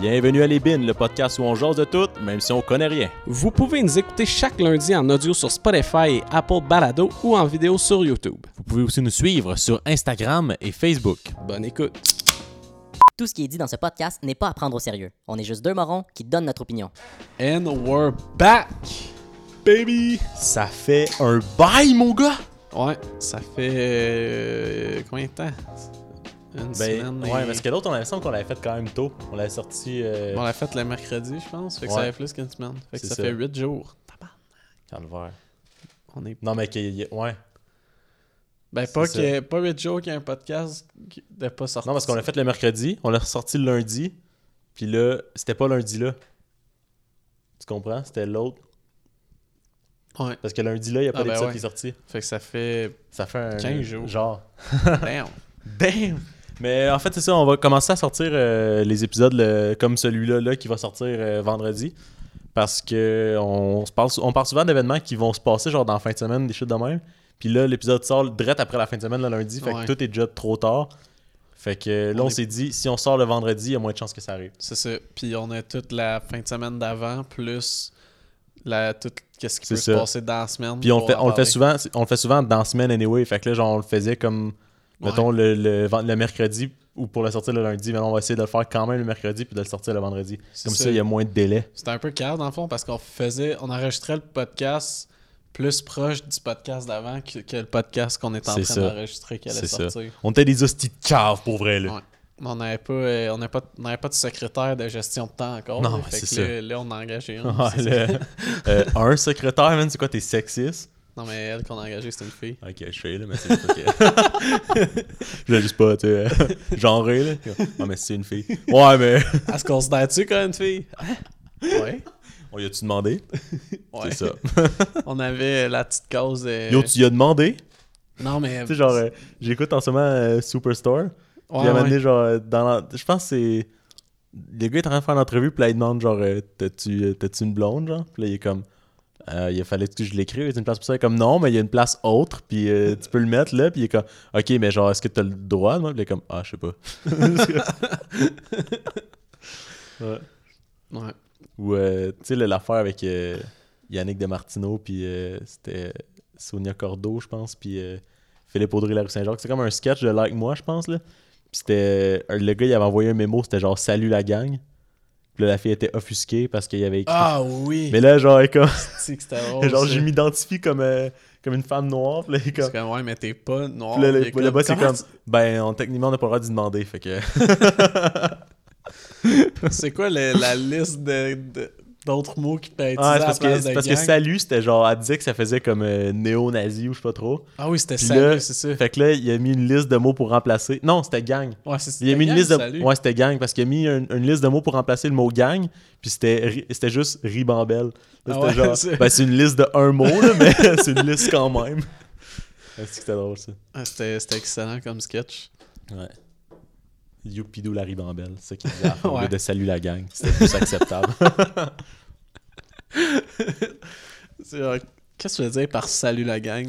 Bienvenue à Les Bines, le podcast où on jase de tout, même si on connaît rien. Vous pouvez nous écouter chaque lundi en audio sur Spotify et Apple Balado ou en vidéo sur YouTube. Vous pouvez aussi nous suivre sur Instagram et Facebook. Bonne écoute. Tout ce qui est dit dans ce podcast n'est pas à prendre au sérieux. On est juste deux morons qui donnent notre opinion. And we're back, baby! Ça fait un bail, mon gars! Ouais, ça fait euh, combien de temps? Une Ben, semaine. ouais, et- parce que l'autre, on avait l'impression qu'on l'avait fait quand même tôt. On l'avait sorti. Euh, On l'a fait le mercredi, je pense. Fait que Ouais. ça fait plus qu'une semaine. Fait que ça, ça. fait 8 jours. Calvaire. On est... Non, mais qu'il ouais. Ben, pas, que, pas 8 jours qu'il y a un podcast qui n'est pas sorti. Non, parce qu'on l'a fait le mercredi, on l'a ressorti le lundi, puis là, c'était pas lundi là. Tu comprends? C'était l'autre. Ouais. Parce que lundi là, il n'y a pas Ah, ben d'épisode ouais. qui est sorti. Fait que ça fait. Ça fait un. 15 jours. Genre. Damn! Damn! Mais en fait, c'est ça, on va commencer à sortir euh, les épisodes le- comme celui-là là, qui va sortir euh, vendredi. Parce que on, se parle, on parle souvent d'événements qui vont se passer genre dans la fin de semaine, des shit de même. Puis là, l'épisode sort direct après la fin de semaine, le lundi. Fait Ouais. que tout est déjà trop tard. Fait que là, On on, est- s'est dit, si on sort le vendredi, il y a moins de chances que ça arrive. C'est ça. Puis on a toute la fin de semaine d'avant, plus la, tout qu'est-ce qui peut ça. se passer dans la semaine. Puis on, fait, on, le fait souvent, on le fait souvent dans la semaine anyway. Fait que là, genre, on le faisait comme. Mettons, le, le, le mercredi ou pour le sortir le lundi. Mais on va essayer de le faire quand même le mercredi puis de le sortir le vendredi. Comme ça, il y a moins de délai. C'était un peu calme dans le fond parce qu'on faisait, on enregistrait le podcast plus proche du podcast d'avant que, que le podcast qu'on est en train d'enregistrer qui allait ça. sortir. On était des hosties de cave pour vrai, là. Ouais. On n'avait pas, euh, on pas, on pas de secrétaire de gestion de temps encore. Non, c'est ça. Là, là, on a engagé un. Ouais, le- euh, un secrétaire, man, c'est quoi, t'es sexiste? Non, mais elle qu'on a engagé, c'était une fille. Ok, je sais, là, mais c'est juste ok. je voulais juste pas, tu sais, euh, genrer, là. Ah, mais c'est une fille. Ouais, mais. Elle se considère-tu comme une fille? Ouais. On y a-tu demandé? ouais. C'est ça. On avait la petite cause. euh, Yo, tu y as demandé? Non, mais. Tu sais, genre, euh, j'écoute en ce moment euh, Superstore. Puis Ouais, moment ouais. donné, genre, dans la- je pense que c'est. Le gars est en train de faire l'entrevue, puis là, il demande, genre, t'as-tu une blonde, genre? Puis là, il est comme, Euh, il fallait que je l'écrive, il y a une place pour ça. Il est comme, non, mais il y a une place autre, puis euh, tu peux le mettre là, puis il est comme, ok, mais genre, est-ce que t'as le droit? Moi? Puis il est comme, ah, je sais pas. ouais. Ouais. Ou, euh, tu sais, l'affaire avec euh, Yannick Demartino, puis c'était Sonia Cordeau, je pense, puis Philippe Audrey, la rue Saint-Jacques. C'est comme un sketch de Like Moi, je pense, là. Puis c'était. Le gars, il avait envoyé un mémo, c'était genre Salut la gang. Puis là, la fille était offusquée parce qu'il y avait écrit. Ah oui! Mais là, genre, elle est comme. c'est que c'était drôle. genre, je m'identifie comme, euh, comme une femme noire. Puis là, comme. C'est comme, ouais, mais t'es pas noir. Puis là, le, Il est le boss, c'est comme. Ben, on, techniquement, on n'a pas le droit d'y demander. Fait que. tu- C'est quoi la liste de- de- d'autres mots qui peut être Ah, utilisés c'est à la parce, que, de parce que salut, c'était genre, elle disait que ça faisait comme euh, néo-nazi ou je sais pas trop. Ah oui, c'était salut, c'est ça. Fait que là, il a mis une liste de mots pour remplacer. Non, c'était gang. Ouais, c'est Il a mis une gang, liste de. salut. Ouais, c'était gang parce qu'il a mis un- une liste de mots pour remplacer le mot gang. Puis c'était ri- c'était juste ribambelle. Ah c'était ouais, genre. c'est- Ben, c'est une liste de un mot, là, mais c'est une liste quand même. C'était drôle, ça? Ah, c'était c'était excellent comme sketch. Ouais. Youpidou la ribambelle. C'est ça qu'il disait à Ouais. de salut la gang. C'était plus acceptable. Qu'est-ce que tu veux dire par salut la gang?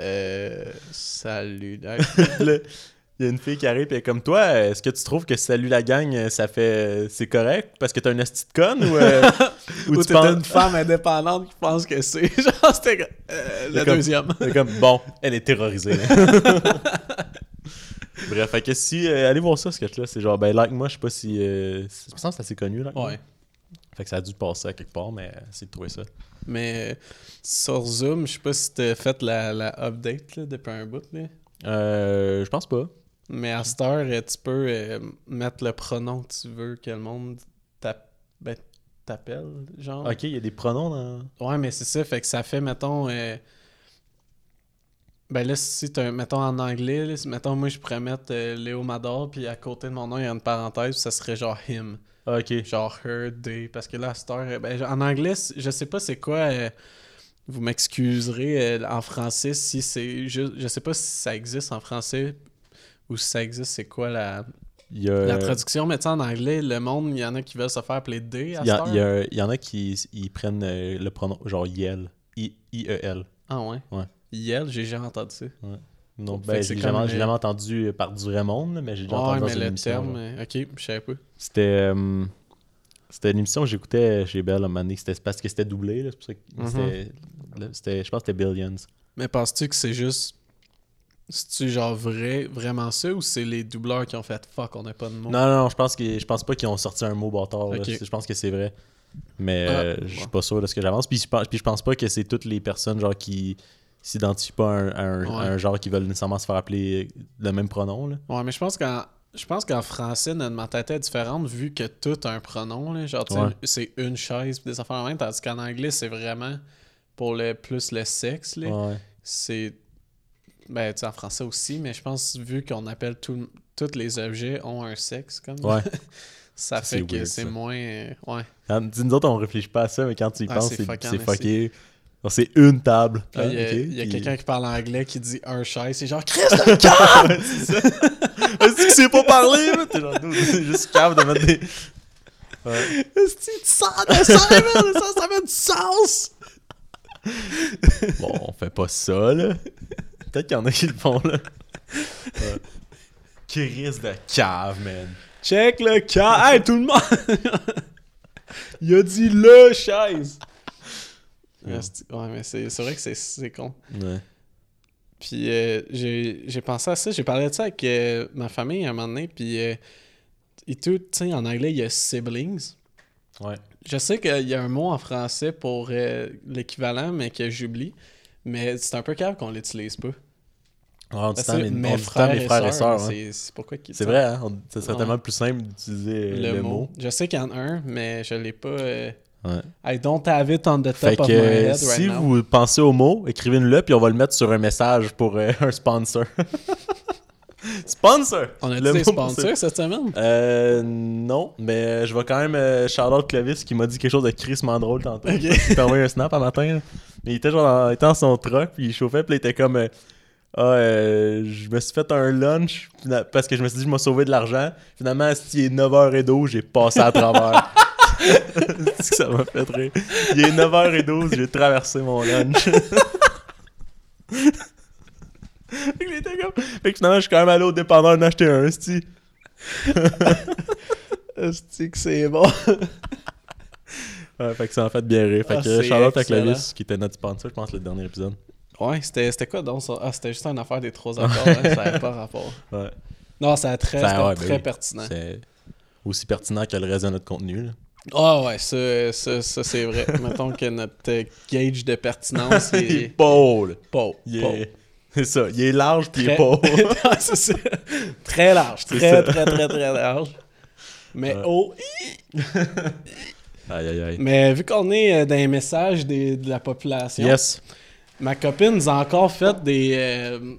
euh. Salut la Là, Il y a une fille qui arrive et elle est comme toi, est-ce que tu trouves que salut la gang, ça fait c'est correct? Parce que t'as un esti de conne ou, euh, ou Ou tu t'es penses une femme indépendante qui pense que c'est. Genre, c'était euh, le comme- deuxième. C'est comme, bon, elle est terrorisée. Bref, fait que si. euh, allez voir ça, ce sketch-là. C'est genre, ben, like moi, je sais pas si. Euh, c'est- je pense que c'est assez connu, là. Ouais. Fait que ça a dû passer à quelque part, mais euh, c'est de trouver ça. Mais euh, sur Zoom, je sais pas si t'as fait la, la update là, depuis un bout. Là. Euh, je pense pas. Mais à cette heure, euh, tu peux euh, mettre le pronom que tu veux que le monde ben, t'appelle, genre. Ok, il y a des pronoms dans. Ouais, mais c'est ça, fait que ça fait, mettons... euh, Ben là, si un- mettons en anglais, là, si- mettons moi je pourrais mettre euh, Léo Mador, puis à côté de mon nom, il y a une parenthèse, ça serait genre him. Ah, ok. Genre her, they. Parce que là, heure, euh, ben, en anglais, je sais pas c'est quoi. euh, vous m'excuserez euh, en français si c'est juste. Je sais pas si ça existe en français ou si ça existe, c'est quoi la, Il y a. la traduction. Mais tu en anglais, le monde, il y en a qui veulent se faire appeler they à Il y, a- il y a- il y en a qui ils prennent le pronom genre Yel. I- I-E-L. Ah ouais? Ouais. Yel, j'ai jamais entendu ça. Non, Fait ben, jamais, j'ai euh, jamais entendu par du vrai monde, là, mais j'ai déjà Ouais, entendu dans mais une le émission, terme, euh, ok, je savais pas. C'était. euh, C'était une émission que j'écoutais chez Bell à un moment donné. C'était parce que c'était doublé. là, C'est pour ça que Mhm. c'était- Je pense que c'était Billions. Mais penses-tu que c'est juste. C'est-tu genre vrai, vraiment ça ou c'est les doubleurs qui ont fait fuck, on n'a pas de mots? Non, non, non, je pense, que, je pense pas qu'ils ont sorti un mot bâtard. Je pense que c'est vrai. Mais Ah, euh, je suis ouais. pas sûr de ce que j'avance. Puis, je pense- puis je pense pas que c'est toutes les personnes genre qui s'identifient pas à un, à un- à Ouais. un genre qui veulent nécessairement se faire appeler le même pronom. Là. Ouais, mais je pense qu'en. Je pense qu'en français, notre mentalité est différente vu que tout a un pronom. Là. Genre, Ouais. c'est une chaise des affaires en même, tandis qu'en anglais, c'est vraiment pour le plus le sexe. Là. Ouais. C'est. Ben, tu sais, en français aussi, mais je pense, vu qu'on appelle tout, tous les objets ont un sexe, comme Ouais. ça C'est fait que c'est ça. moins. Ouais. Quand- nous autres, on réfléchit pas à ça, mais quand tu y Ah, penses, c'est fucké. C'est une table. Ah, il y a, ok. il y a Puis- quelqu'un qui parle anglais qui dit un chaise, c'est genre Chris de cave! Est-ce que c'est pas parler? T'es genre, c'est juste cave de mettre des. Ouais. Est-ce que tu sens de ça, ça, ça fait du sens! Bon, on fait pas ça, là. Peut-être qu'il y en a qui le font, là. Ouais. Chris de cave, man. Check le cas. Hey, tout le monde! Il a dit le chaise. Ouais. Mais c'est c'est vrai que c'est- c'est con. Ouais. Puis euh, j'ai pensé à ça, j'ai parlé de ça avec euh, ma famille à un moment donné, puis euh, et tout, tu sais, en anglais, il y a siblings. Ouais. Je sais qu'il y a un mot en français pour l'équivalent, mais que j'oublie. Mais c'est un peu calme qu'on l'utilise pas. Ouais, on dit tant mes, frères, mes frères et sœurs. hein. c'est c'est pourquoi qu'ils C'est vrai, hein? Ouais. tellement plus simple d'utiliser le, le, mot. mot. Je sais qu'il y en a un, mais je l'ai pas. Ouais. I don't have it on the top Fait of que my head si right now. vous pensez au mot, écrivez-le puis on va le mettre sur un message pour euh, un sponsor. sponsor! On a des sponsors cette semaine? Euh, non, mais je vais quand même euh, shout-out Clovis qui m'a dit quelque chose de crissement drôle tantôt. Ok. Il t'a envoyé un snap un matin. là. Mais il était genre dans, il était dans son truck, puis il chauffait, puis il était comme euh, Ah, euh, je me suis fait un lunch parce que je me suis dit, je m'ai sauvé de l'argent. Finalement, si il est 9h12, j'ai passé à travers. C'est que ça m'a fait rire. Il est 9h12, j'ai traversé mon lunch. fait que comme. Fait que finalement, je suis quand même allé au dépanneur en acheter un, sti. Est-ce que c'est bon? Ouais, fait que ça m'a fait bien rire. Fait Ah, que c'est Charlotte. Clovis, qui était notre sponsor, je pense, le dernier épisode. Ouais, c'était quoi donc ça? Ah, c'était juste une affaire des trois accords, hein, ça n'avait pas rapport. Ouais. Non, ça a très, Ça, c'était ouais, ben très oui. pertinent. C'est aussi pertinent que le reste de notre contenu. Là. Ah ouais, ça, ça, ça, c'est vrai. Mettons que notre euh, gauge de pertinence Il est pas. est... C'est ça, il est large puis il est ça. Très large, très, très, très, très large. Mais haut. Aïe, aïe, aïe. Mais vu qu'on est euh, dans les messages des- de la population, Yes. ma copine nous a encore fait des. euh,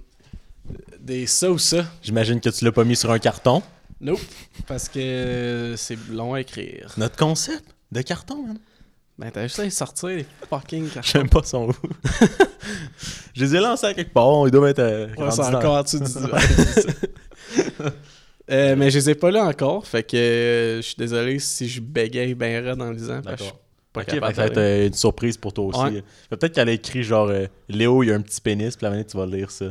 des ça ou ça. J'imagine que tu l'as pas mis sur un carton. Nope. Parce que c'est long à écrire. Notre concept de carton, man. Ben, t'as juste à les sortir, les fucking cartons. J'aime pas son où. Je les ai lancés à quelque part. Ils doivent être. euh, Ouais, c'est encore en dessous du divan. Euh, mais je les ai pas là encore, fait que euh, je suis désolé si je bégaye bien raide en lisant. D'accord. pas Ok, capable fait que ça va être euh, une surprise pour toi aussi. Ouais. Peut-être qu'elle a écrit genre Léo, il y a un petit pénis, puis la minute tu vas lire ça.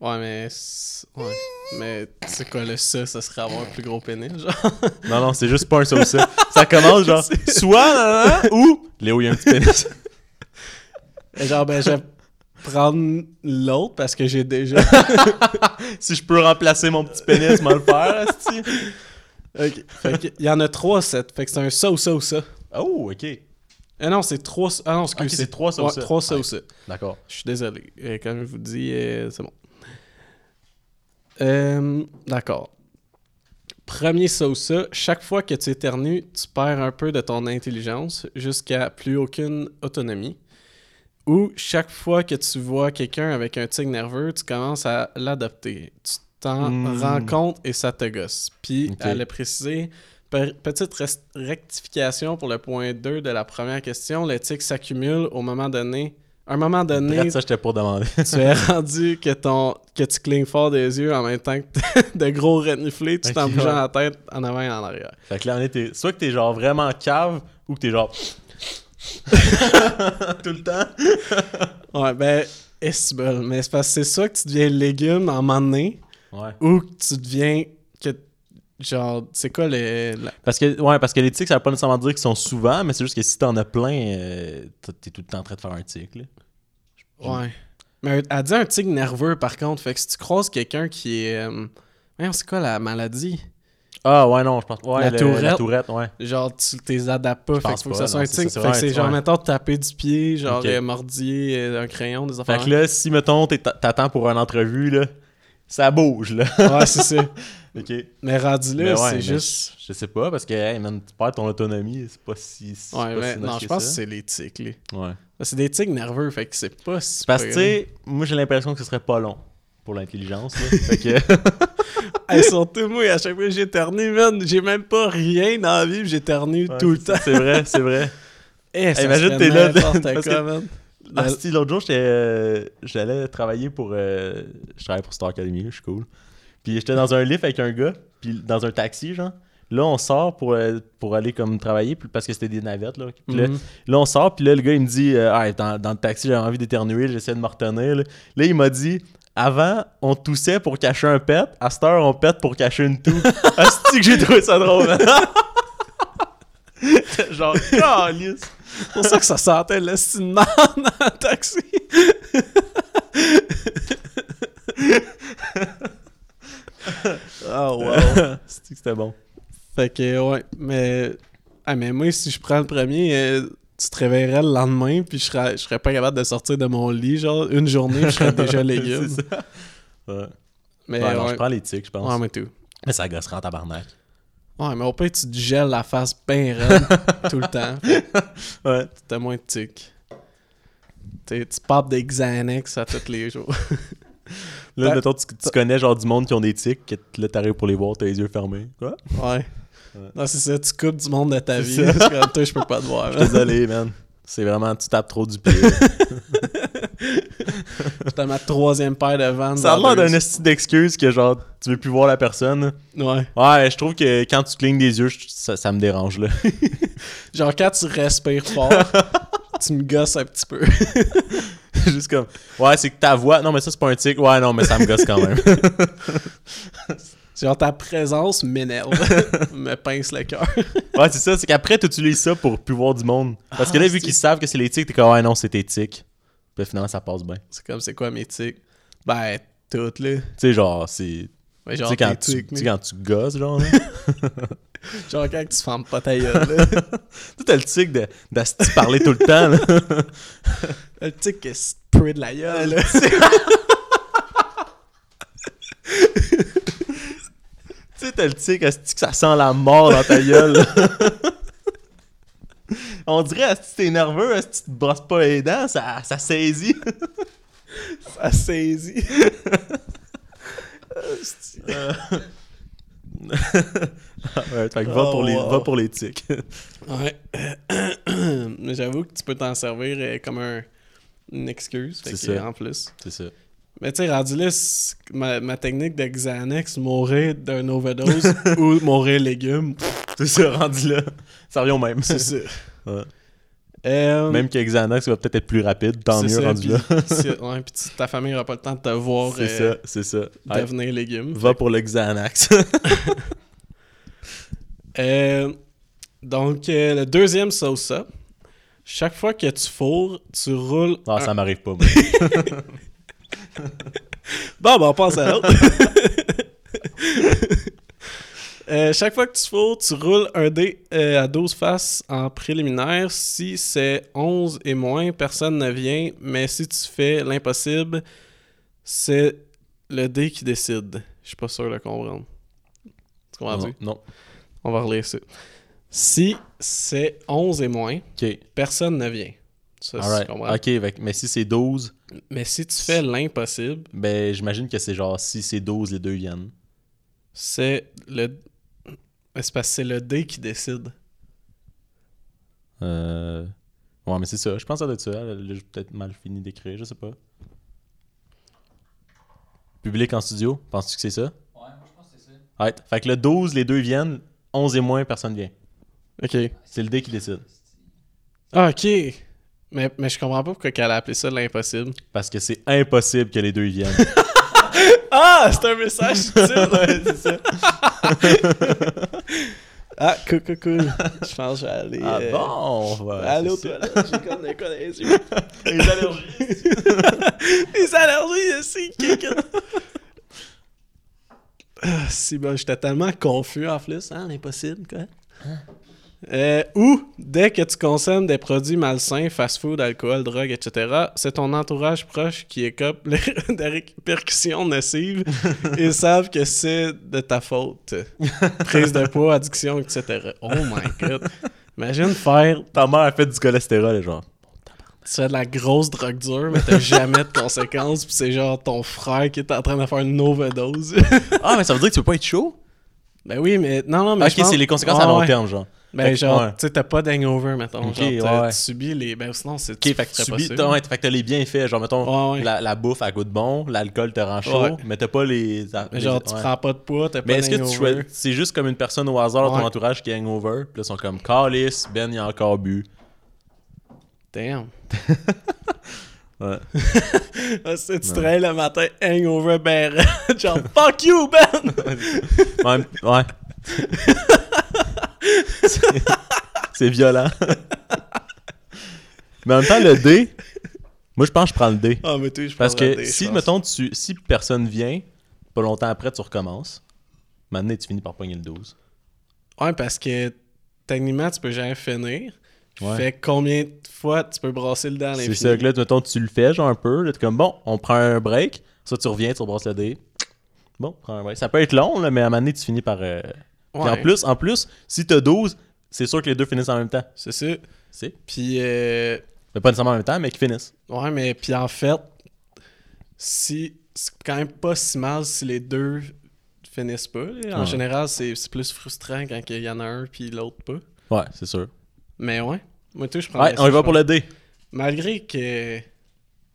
Ouais, mais. c'est- Ouais. Mais c'est quoi le ça? Ça serait avoir un plus gros pénis, genre? Non, non, c'est juste pas un ça ou ça. Ça commence genre soit ou Léo, il y a un petit pénis. Et genre, ben, je vais prendre l'autre parce que j'ai déjà. si je peux remplacer mon petit pénis, moi le faire, ok. Fait il y en a trois sets. Fait que c'est un ça ou ça ou ça. Oh, ok. Ah non, c'est trois. Ah non, excuse, Ok, c'est trois ça ou ouais, ça. Trois ça Ouais. ou ça. D'accord. Je suis désolé. Euh, comme je vous dis, euh, c'est bon. Euh, D'accord. Premier ça ou ça, chaque fois que tu éternues, tu perds un peu de ton intelligence jusqu'à plus aucune autonomie. Ou chaque fois que tu vois quelqu'un avec un tic nerveux, tu commences à l'adopter. Tu t'en Hmm. rends compte et ça te gosse. Puis, Ok. elle a précisé, pe- petite rectification pour le point 2 de la première question, le tic s'accumule au moment donné. À un moment donné, Bref, ça, j'étais pour demander. tu es rendu que ton que tu clignes fort des yeux en même temps que de gros reniflés tout en Ok, bougeant ouais. la tête en avant et en arrière. fait que là, on est, soit que t'es genre vraiment cave, ou que t'es genre. Tout le temps. Ouais, ben, est mais c'est parce que c'est ça que tu deviens légume en moment donné Ouais. ou que tu deviens que Genre, c'est quoi les. la- Parce que, ouais, parce que les tics, ça veut pas nécessairement dire qu'ils sont souvent, mais c'est juste que si t'en as plein, euh, t'es t'es tout le temps en train de faire un tic, là. Ouais. Mais elle dit un tic nerveux, par contre. Fait que si tu croises quelqu'un qui est. euh, c'est quoi la maladie? Ah, ouais, non, je pense. Ouais, La le- tourette. La tourette, ouais. Genre, tu t'es adaptes pas. Fait pense qu'il faut que ça soit non, un tic. Fait que c'est genre, ouais. mettons, taper du pied, genre, Ok. euh, mordier, euh, un crayon, des affaires. Fait que là, si, mettons, t'attends pour une entrevue, là, ça bouge, là. Ouais, c'est ça. OK. Mais rendu là, ouais, c'est juste. Je, je sais pas, parce que, hey, man, tu perds ton autonomie, c'est pas si. Ouais, pas mais si non, je pense que c'est les tics, là. Ouais. C'est des tics nerveux, fait que c'est pas si. Parce que, tu sais, moi, j'ai l'impression que ce serait pas long pour l'intelligence, fait que. Hey, surtout moi, à chaque fois que j'éternue, man, j'ai même pas rien dans la vie, j'éternue Ouais, tout le temps. C'est vrai, c'est vrai. Eh, ça imagine, t'es là, n'importe parce quoi, que- man. Ah, La- si, l'autre jour, j'étais, euh, j'allais travailler pour. euh, je travaille pour Star Academy, je suis cool. Puis j'étais dans un lift avec un gars, puis dans un taxi, genre. Là, on sort pour, euh, pour aller comme travailler, parce que c'était des navettes, là. Puis là, Mhm. là, on sort, puis là, le gars, il me dit euh, Ah, dans, dans le taxi, j'avais envie d'éternuer, j'essaie de me retenir. Là, Là, il m'a dit Avant, on toussait pour cacher un pet, à cette heure, on pète pour cacher une toux. Asti que j'ai trouvé ça drôle, man. Genre. C'est pour ça que ça sentait le cinéma dans le taxi. oh, wow. C'était bon. Fait que, ouais, mais. Ah, mais moi, si je prends le premier, euh, tu te réveillerais le lendemain, puis je serais, je serais pas capable de sortir de mon lit, genre, une journée, je serais déjà légume. C'est ça. Ouais. Mais, Ouais, non, ouais. je prends les tics, je pense. Ouais, mais tout. Mais ça gosserait en tabarnak. Ouais, mais au pire, tu te gèles la face bien raide tout le temps. Ouais. T'as moins de tics. T'sais, tu papes des Xanax à tous les jours. Là, mettons, tu, tu connais genre du monde qui ont des tics, là, t'arrives pour les voir, t'as les yeux fermés. Quoi? Ouais. Non, c'est ça, tu coupes du monde de ta vie. Parce que toi, je peux pas te voir. Désolé, man. C'est vraiment, tu tapes trop du pied. J'étais à ma troisième paire de vannes. ça a l'air d'un esti d'excuse que genre, tu veux plus voir la personne. Ouais. Ouais, je trouve que quand tu clignes des yeux, je- ça, ça me dérange, là. Genre, quand tu respires fort, tu me gosses un petit peu. Juste comme, ouais, c'est que ta voix, non, mais ça, c'est pas un tic. Ouais, non, mais ça me gosse quand même. Genre, ta présence m'énerve. me pince le cœur. ouais, c'est ça, c'est qu'après, tu utilises ça pour plus voir du monde. Parce que là, Ah, vu c'est- qu'ils savent que c'est tics, t'es comme, ouais, non, c'est tes tics. Puis finalement, ça passe bien. C'est comme, c'est quoi mes tics? Ben, toutes, là. Tu sais, genre, c'est. Tu genre, sais, quand, tu sais, mais- quand tu gosses, genre, là. Genre, quand tu fermes pas ta gueule, là. tu t'as le tic de, d'asti parler tout le temps, là. Le tic qui spray de la gueule, là. Tu sais, t'as le tic, que ça sent la mort dans ta gueule. On dirait, asti, t'es nerveux, asti, tu te brosses pas les dents, ça, ça saisit. Ça saisit. ouais, fait que va, Oh, pour les, wow. va pour les tics. Ouais. Mais j'avoue que tu peux t'en servir euh, comme un, une excuse. Fait C'est que, ça. en plus. C'est ça. Mais tu sais, rendu là, ma, ma technique de Xanax, mourir d'un overdose ou mourir légumes, C'est ça, rendu là. Ça revient au même. c'est ça. Ouais. Euh, Même que Xanax va peut-être être plus rapide, tant mieux ça, rendu là. ouais, puis ta famille aura pas le temps de te voir C'est euh, ça, c'est ça. Devenir légumes. va pour le Xanax. Euh, donc, euh, le deuxième sauce ça. Chaque fois que tu fourres, tu roules. Ah, un- ça m'arrive pas, moi. Bon, ben, on passe à l'autre. Euh, chaque fois que tu fourres, tu roules un dé euh, à 12 faces en préliminaire. Si c'est 11 et moins, personne ne vient. Mais si tu fais l'impossible, c'est le dé qui décide. Je suis pas sûr de comprendre. Tu comprends non, non. On va relire ça. Si c'est 11 et moins, personne ne vient. Ça, Alright. Ok, mais si c'est 12, Mais si tu fais l'impossible, ben j'imagine que c'est genre si c'est 12, les deux viennent. c'est le. C'est parce que c'est le dé qui décide. Euh... Ouais, mais c'est ça. Je pense que ça doit être ça. Là, J'ai peut-être mal fini d'écrire, je sais pas. Public en studio, penses-tu que c'est ça? Ouais, moi je pense que c'est ça. Ouais. Fait que le 12, les deux viennent. 11 et moins, personne vient. Ok. C'est le dé qui décide. Ah, ok. Mais, mais je comprends pas pourquoi qu'elle a appelé ça l'impossible. Parce que c'est impossible que les deux viennent. Ah, c'est un message subtil. ouais, c'est ça. ah, cool, cool, cool. Je pense que je vais aller. Ah euh, bon, ouais, aller aux c'est ça. toilettes. J'ai comme des les allergies. Les allergies, c'est. Ah, si, ben, j'étais tellement confus en plus, hein, l'impossible, quoi. Euh, ou, dès que tu consommes des produits malsains, fast-food, alcool, drogue, etc., c'est ton entourage proche qui écope les des répercussions nocives. Ils savent que c'est de ta faute. Prise de poids, addiction, etc. Oh my god. Imagine faire Ta mère a fait du cholestérol, et genre. tu fais de la grosse drogue dure, mais t'as jamais de conséquences, puis c'est genre ton frère qui est en train de faire une overdose. Ah, mais ça veut dire que tu peux pas être chaud? ben oui, mais non, non, mais ok, pense- c'est les conséquences Ah, à long ouais. terme, genre. Ben genre, ouais. tu sais, t'as pas d'hangover, mettons. Ok, genre, ouais, tu subis les... Ben sinon, c'est... Ok, fait que tu subis. ouais, fait que t'as les bienfaits. Genre, mettons. La, la bouffe, elle goûte bon, l'alcool te rend chaud, mais t'as pas les. Mais les- genre, tu ouais. prends pas de poids, t'as pas Mais est-ce que tu choisis. C'est juste comme une personne au hasard Ouais. ton entourage qui est hangover, puis là, ils sont comme Calice, Ben, il a encore bu. Damn. Ouais. Ah, c'est- tu te réveilles le matin, hangover, ben genre, fuck you, Ben! Ouais. ouais. C'est- violent. Mais en même temps, le D, moi je pense que je prends le D. Ah, mais tu je Parce que je si, pense. mettons, tu, si personne vient, pas longtemps après, tu recommences. Maintenant, tu finis par pogner le 12. Ouais, parce que techniquement, tu peux jamais finir. Ouais. Fait que combien de fois tu peux brasser le à C'est ça que là, mettons, tu le fais, genre un peu. Là, t'es comme, bon, on prend un break. Ça, tu reviens, tu rebrasses le dé. Bon, prends un break. Ça peut être long, là, mais à un moment donné, tu finis par. euh, Puis en plus, en plus, si t'as 12, c'est sûr que les deux finissent en même temps. C'est ça. C'est. Puis, euh, Mais pas nécessairement en même temps, mais qu'ils finissent. ouais, mais puis en fait, si c'est quand même pas si mal si les deux finissent pas. En Ouais. général, c'est c'est plus frustrant quand il y en a un puis l'autre pas. Ouais, c'est sûr. Mais ouais, moi tout, je prends Ouais, on y va pour le D. Malgré que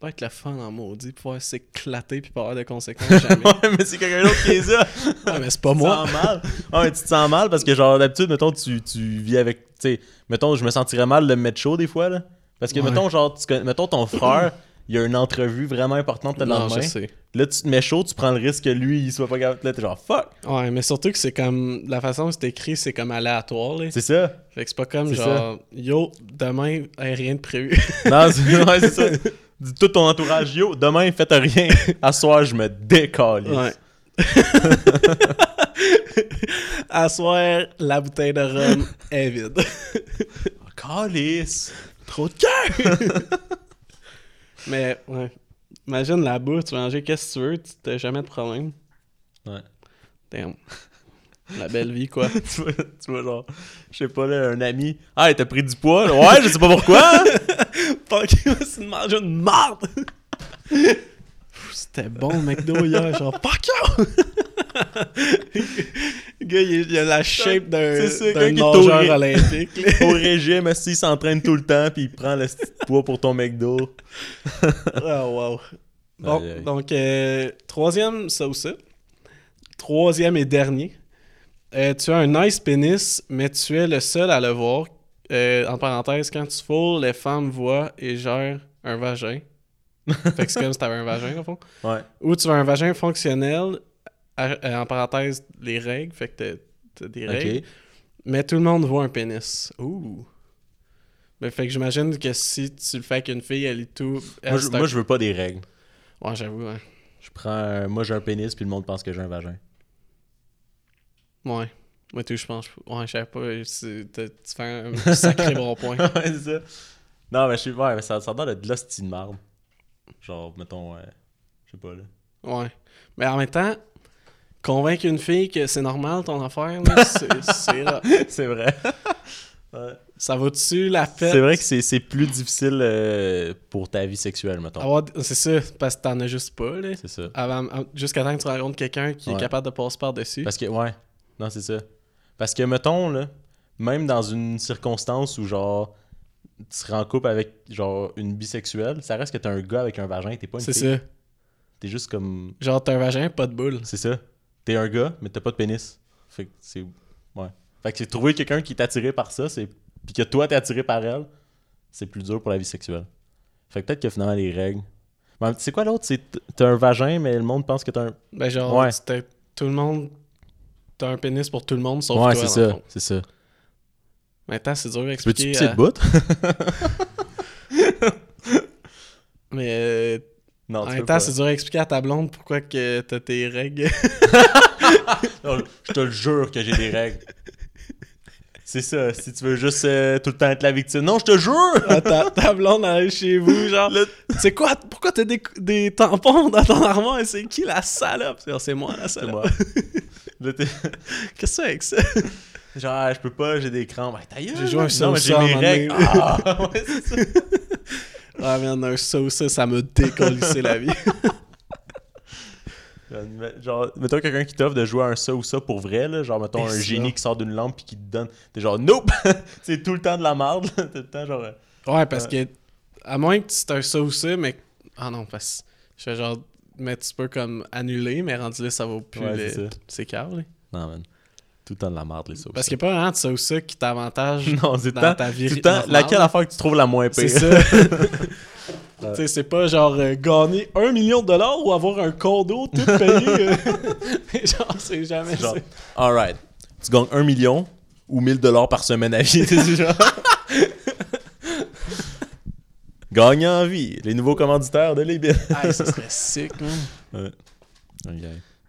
va être le fun en maudit, pouvoir s'éclater puis pas avoir de conséquences jamais. ouais, mais c'est quelqu'un d'autre qui est ça. ouais, mais c'est pas Tu te moi. sens mal. Ouais, mais tu te sens mal parce que, genre, d'habitude, mettons, tu, tu vis avec. Tu sais, mettons, je me sentirais mal de me mettre chaud des fois, là. Parce que, Ouais. mettons, genre, tu connais- mettons ton frère, il y a une entrevue vraiment importante le je lendemain. sais. Là, tu te mets chaud, tu prends le risque que lui, il soit pas capable. Là, t'es genre, fuck. Ouais, mais surtout que c'est comme. La façon dont c'est écrit, c'est comme aléatoire. Là. C'est ça. Fait que c'est pas comme genre. Yo, demain, rien de prévu. Non, c'est ouais, c'est ça. Dis tout ton entourage, yo, demain, faites rien. À soir, je me décolle. Ouais. à soir, la bouteille de rhum est vide. Calice. Trop de cœur! Mais, ouais. Imagine la bouffe, tu vas manger qu'est-ce que tu veux, tu t'as jamais de problème. Ouais. Damn. La belle vie, quoi. tu, vois, tu vois, genre, je sais pas, là, un ami. Ah, t'as pris du poids? là? Ouais, je sais pas pourquoi. hein. Fuck you, c'est de manger une marde! C'était bon le McDo hier, genre fuck you! le gars, il, il a la shape d'un d'un nageur au- olympique. Au régime, il s'entraîne tout le temps, puis il prend le petit poids pour ton McDo. Ah, wow. Bon, donc, euh, troisième, ça ou ça. Troisième et dernier. Euh, tu as un nice pénis, mais tu es le seul à le voir. Euh, en parenthèse, quand tu foules, les femmes voient et gèrent un vagin. fait que c'est comme si t'avais un vagin, au fond. Ouais. Ou tu veux un vagin fonctionnel, à- euh, en parenthèse, les règles, fait que t'as- des règles. Mais tout le monde voit un pénis. Ouh. Mais fait que j'imagine que si tu le fais avec une fille, elle est tout. elle, Moi, je, moi, veux pas des règles. Ouais, j'avoue, ouais. Je prends. un- Moi, j'ai un pénis, puis le monde pense que j'ai un vagin. Ouais. Moi, tout, je pense. Ouais, je sais pas. Tu fais un sacré bon point. ouais, c'est ça. Non, mais je sais pas, mais ça, ça l'air de l'hostie de marde. Genre, mettons, euh, je sais pas, là. Ouais. Mais en même temps, convaincre une fille que c'est normal ton affaire, là, c'est- rare. c'est vrai. Ouais. Ça va-tu la peine? C'est vrai que c'est c'est plus difficile euh, pour ta vie sexuelle, mettons. Avoir- C'est ça, parce que t'en as juste pas, là. C'est ça. Jusqu'à temps que tu rencontres quelqu'un qui est Ouais. capable de passer par-dessus. Parce que, ouais. Non, c'est ça. Parce que, mettons, là, même dans une circonstance où, genre, tu serais en couple avec, genre, une bisexuelle, ça reste que t'es un gars avec un vagin, t'es pas une C'est fille. ça. T'es juste comme. Genre, t'as un vagin, pas de boule. C'est ça. T'es un gars, mais t'as pas de pénis. Fait que c'est. Ouais. Fait que c'est trouver quelqu'un qui est attiré par ça, c'est. Puis que toi, t'es attiré par elle, c'est plus dur pour la vie sexuelle. Fait que peut-être que finalement, les règles. C'est quoi l'autre? C'est t'as un vagin, mais le monde pense que t'as un. Ben, genre, Ouais. tout le monde. T'as un pénis pour tout le monde, sauf ouais, toi. c'est ça. fond. C'est ça. Maintenant, c'est dur à expliquer. peux-tu pisser à- de bout? Mais euh, non, en même temps, c'est dur à expliquer à ta blonde pourquoi que t'as tes règles. Non, je te le jure que j'ai des règles. C'est ça, si tu veux juste euh, tout le temps être la victime. Non, je te jure! Ah, ta, ta blonde est chez vous, genre. C'est quoi? Pourquoi t'as des, des tampons dans ton armoire? Et C'est qui la salope? C'est moi la C'est salope. Moi. Là, t'es- Qu'est-ce que c'est avec ça? Genre, ah, je peux pas, j'ai des crampes. Ben, ta gueule, J'ai joué un non, sauce mais j'ai mes règles. Ah, ouais, c'est ça. Ah, merde, un sauce, ça, ça me décollissait la vie. Genre, mettons quelqu'un qui t'offre de jouer à un ça ou ça pour vrai, là. Genre, mettons Et un ça. génie qui sort d'une lampe puis qui te donne. T'es genre, nope! c'est tout le temps de la merde, là. Tout le temps, genre. euh, Ouais, parce que, à moins que c'est un ça ou ça, mais. Ah non, parce que je fais genre. Mais tu peux comme annuler, mais rendu là, ça vaut plus. Ouais, c'est là. Non, man. Tout le temps de la merde, les ou Parce qu'il n'y a pas vraiment de ça ou ça qui t'avantage dans temps. ta vie. Tout le temps, normale. laquelle affaire que tu trouves la moins pire? C'est ça. Tu sais, c'est pas genre euh, gagner un million de dollars ou avoir un condo tout payé. euh. genre, c'est jamais Genre, ça. alright. Tu gagnes 1 million ou 1000 dollars par semaine à vie. C'est genre. Gagne en vie. Les nouveaux commanditaires de Libye. Ah, ça serait sick, man. Ok.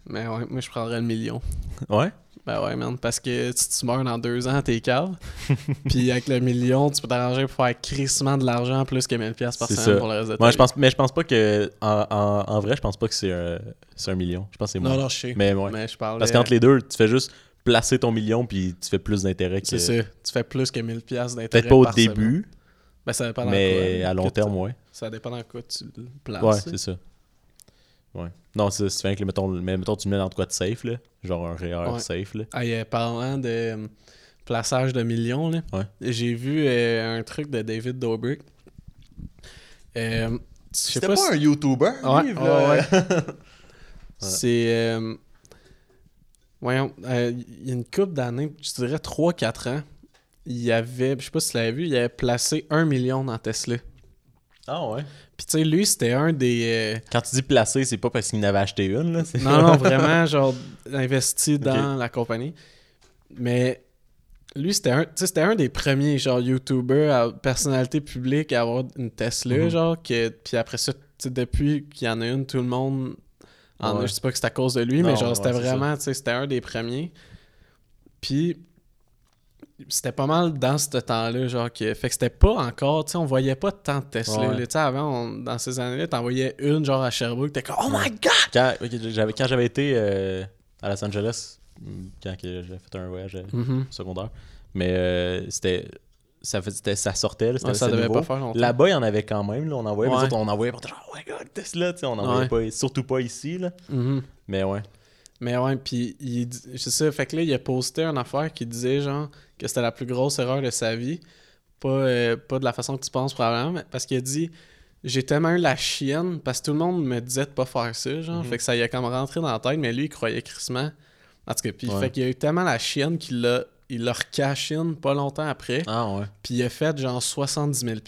Mais ouais, moi, je prendrais le million. Ouais? Ben ouais, man, parce que si tu meurs dans deux ans, t'es cave. Puis avec le million, tu peux t'arranger pour faire crissement de l'argent plus que 1000$ piastres par semaine ça. pour le reste de ta Moi, vie. je pense, mais je pense pas que. En, en, en vrai, je pense pas que c'est un, c'est un million. Je pense que c'est moins. Non, non, je sais. Mais ouais. Mais je parle. Parce qu'entre les deux, tu fais juste placer ton million puis tu fais plus d'intérêt que. C'est ça. Tu fais plus que 1000$ piastres d'intérêt. Peut-être pas au par semaine. Ben, ça dépend dans mais quoi, à long terme, tu- ouais. Ça dépend dans quoi tu le places. Ouais, c'est ça. Ouais. Non, c'est c'est fait que, mettons, mais mettons, tu le mets dans quoi de safe, là. Genre un REER Ouais. safe, là. Ah, et, parlant de euh, plaçage de millions, là, Ouais. j'ai vu euh, un truc de David Dobrik. Euh, C'était pas pas, si- un YouTuber, Ouais, lui, ouais. C'est. euh, voyons, euh, il y a une couple d'années, je dirais 3-4 ans, il y avait, je sais pas si tu l'avais vu, il avait placé 1 million dans Tesla. Ah ouais. Puis tu sais, lui, c'était un des. euh, Quand tu dis placer, c'est pas parce qu'il en avait acheté une, là. Non, non, vraiment, genre, investi dans la compagnie. Mais lui, c'était un, c'était un des premiers, genre, YouTubers, à- personnalité publique à avoir une Tesla, Mhm. genre, que, puis après ça, tu sais, depuis qu'il y en a une, tout le monde en a. Je sais pas que c'est à cause de lui, mais genre, ouais, c'était vraiment, tu sais, c'était un des premiers. Puis c'était pas mal dans ce temps-là, genre, que, fait que c'était pas encore, tu sais, on voyait pas tant de Tesla, Ouais. tu sais, avant, on- dans ces années-là, t'en voyais une, genre, à Sherbrooke, t'es comme, oh my god! Quand, j'avais, quand j'avais été euh, à Los Angeles, quand j'avais fait un voyage euh, Mhm. secondaire, mais euh, c'était, ça, sortait, là, c'était Ouais, ça devait nouveau. pas faire longtemps. Là-bas, il y en avait quand même, là, on envoyait, mais Ouais. autres, on envoyait dire, oh my god, Tesla, tu sais, on envoyait pas, surtout pas ici, là. Mhm. Mais ouais. Mais ouais, puis il c'est ça, fait que là, il a posté une affaire qui disait genre que c'était la plus grosse erreur de sa vie. Pas, euh, pas de la façon que tu penses probablement, mais parce qu'il a dit j'ai tellement eu la chienne parce que tout le monde me disait de pas faire ça, genre. Mhm. Fait que ça y a comme rentré dans la tête, mais lui, il croyait crissement. En tout cas, puis Ouais. fait qu'il a eu tellement la chienne qu'il l'a il l'a recaché in pas longtemps après, Ah ouais. puis il a fait genre 70 000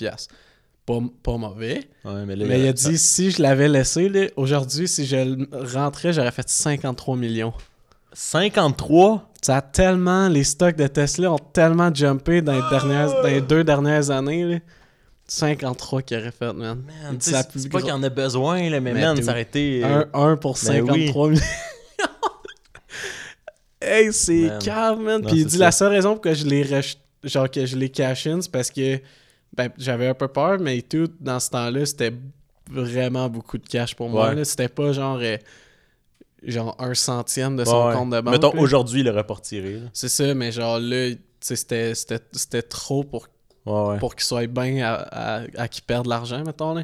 pas, pas mauvais. Ouais, mais là, Mais il a ça- dit si je l'avais laissé, là, aujourd'hui, si je le rentrais, j'aurais fait 53 millions. 53? Ça a tellement, les stocks de Tesla ont tellement jumpé dans les, Ah! dernières, dans les deux dernières années. Là. 53 qu'il aurait fait, man. Man, c'est pas qu'il y en a besoin, là, mais, Mais man, ça aurait été... Un, un pour Ben oui. 53 millions. hey, c'est calme, man. Non, Puis il dit ça. la seule raison pour que je l'ai genre que je l'ai cash in, c'est parce que ben, j'avais un peu peur, mais tout dans ce temps-là, c'était vraiment beaucoup de cash pour moi. Ouais. C'était pas genre, euh, genre un centième de son Ouais. compte de banque. Mettons, aujourd'hui, il l'aurait pas retiré. C'est ça, mais genre là, c'était- trop pour, Ouais, pour qu'il soit bien à, à, à qu'il perde de l'argent, mettons. Là.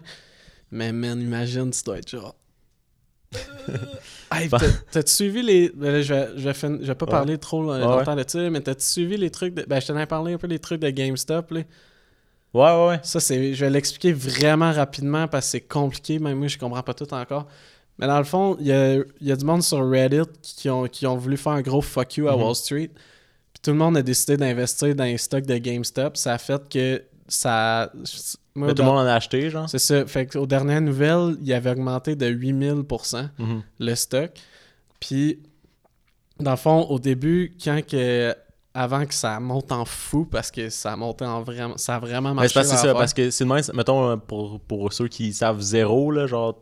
Mais man, imagine, tu dois être genre. hey, t'as- t'as-tu suivi les. ben je, vais, je, vais fin- je vais pas parler trop euh, longtemps de ça, mais t'as-tu suivi les trucs de. Ben, je t'en ai parlé un peu des trucs de GameStop. Là. Ouais, ouais, ouais. Ça, c'est. Je vais l'expliquer vraiment rapidement parce que c'est compliqué, même moi, je comprends pas tout encore. Mais dans le fond, il y a, y a du monde sur Reddit qui ont, qui ont voulu faire un gros fuck you à Mhm. Wall Street. Puis tout le monde a décidé d'investir dans les stocks de GameStop. Ça a fait que ça. moi, Mais tout le monde en a acheté, genre? C'est ça. Fait qu'aux dernières nouvelles, il avait augmenté de 8000% Mhm. le stock. Puis, dans le fond, au début, quand que. Avant que ça monte en fou, parce que ça a monté en vraiment. Ça a vraiment marché. que c'est ça, parce que c'est même, mettons, euh, pour, pour ceux qui savent zéro, là, genre,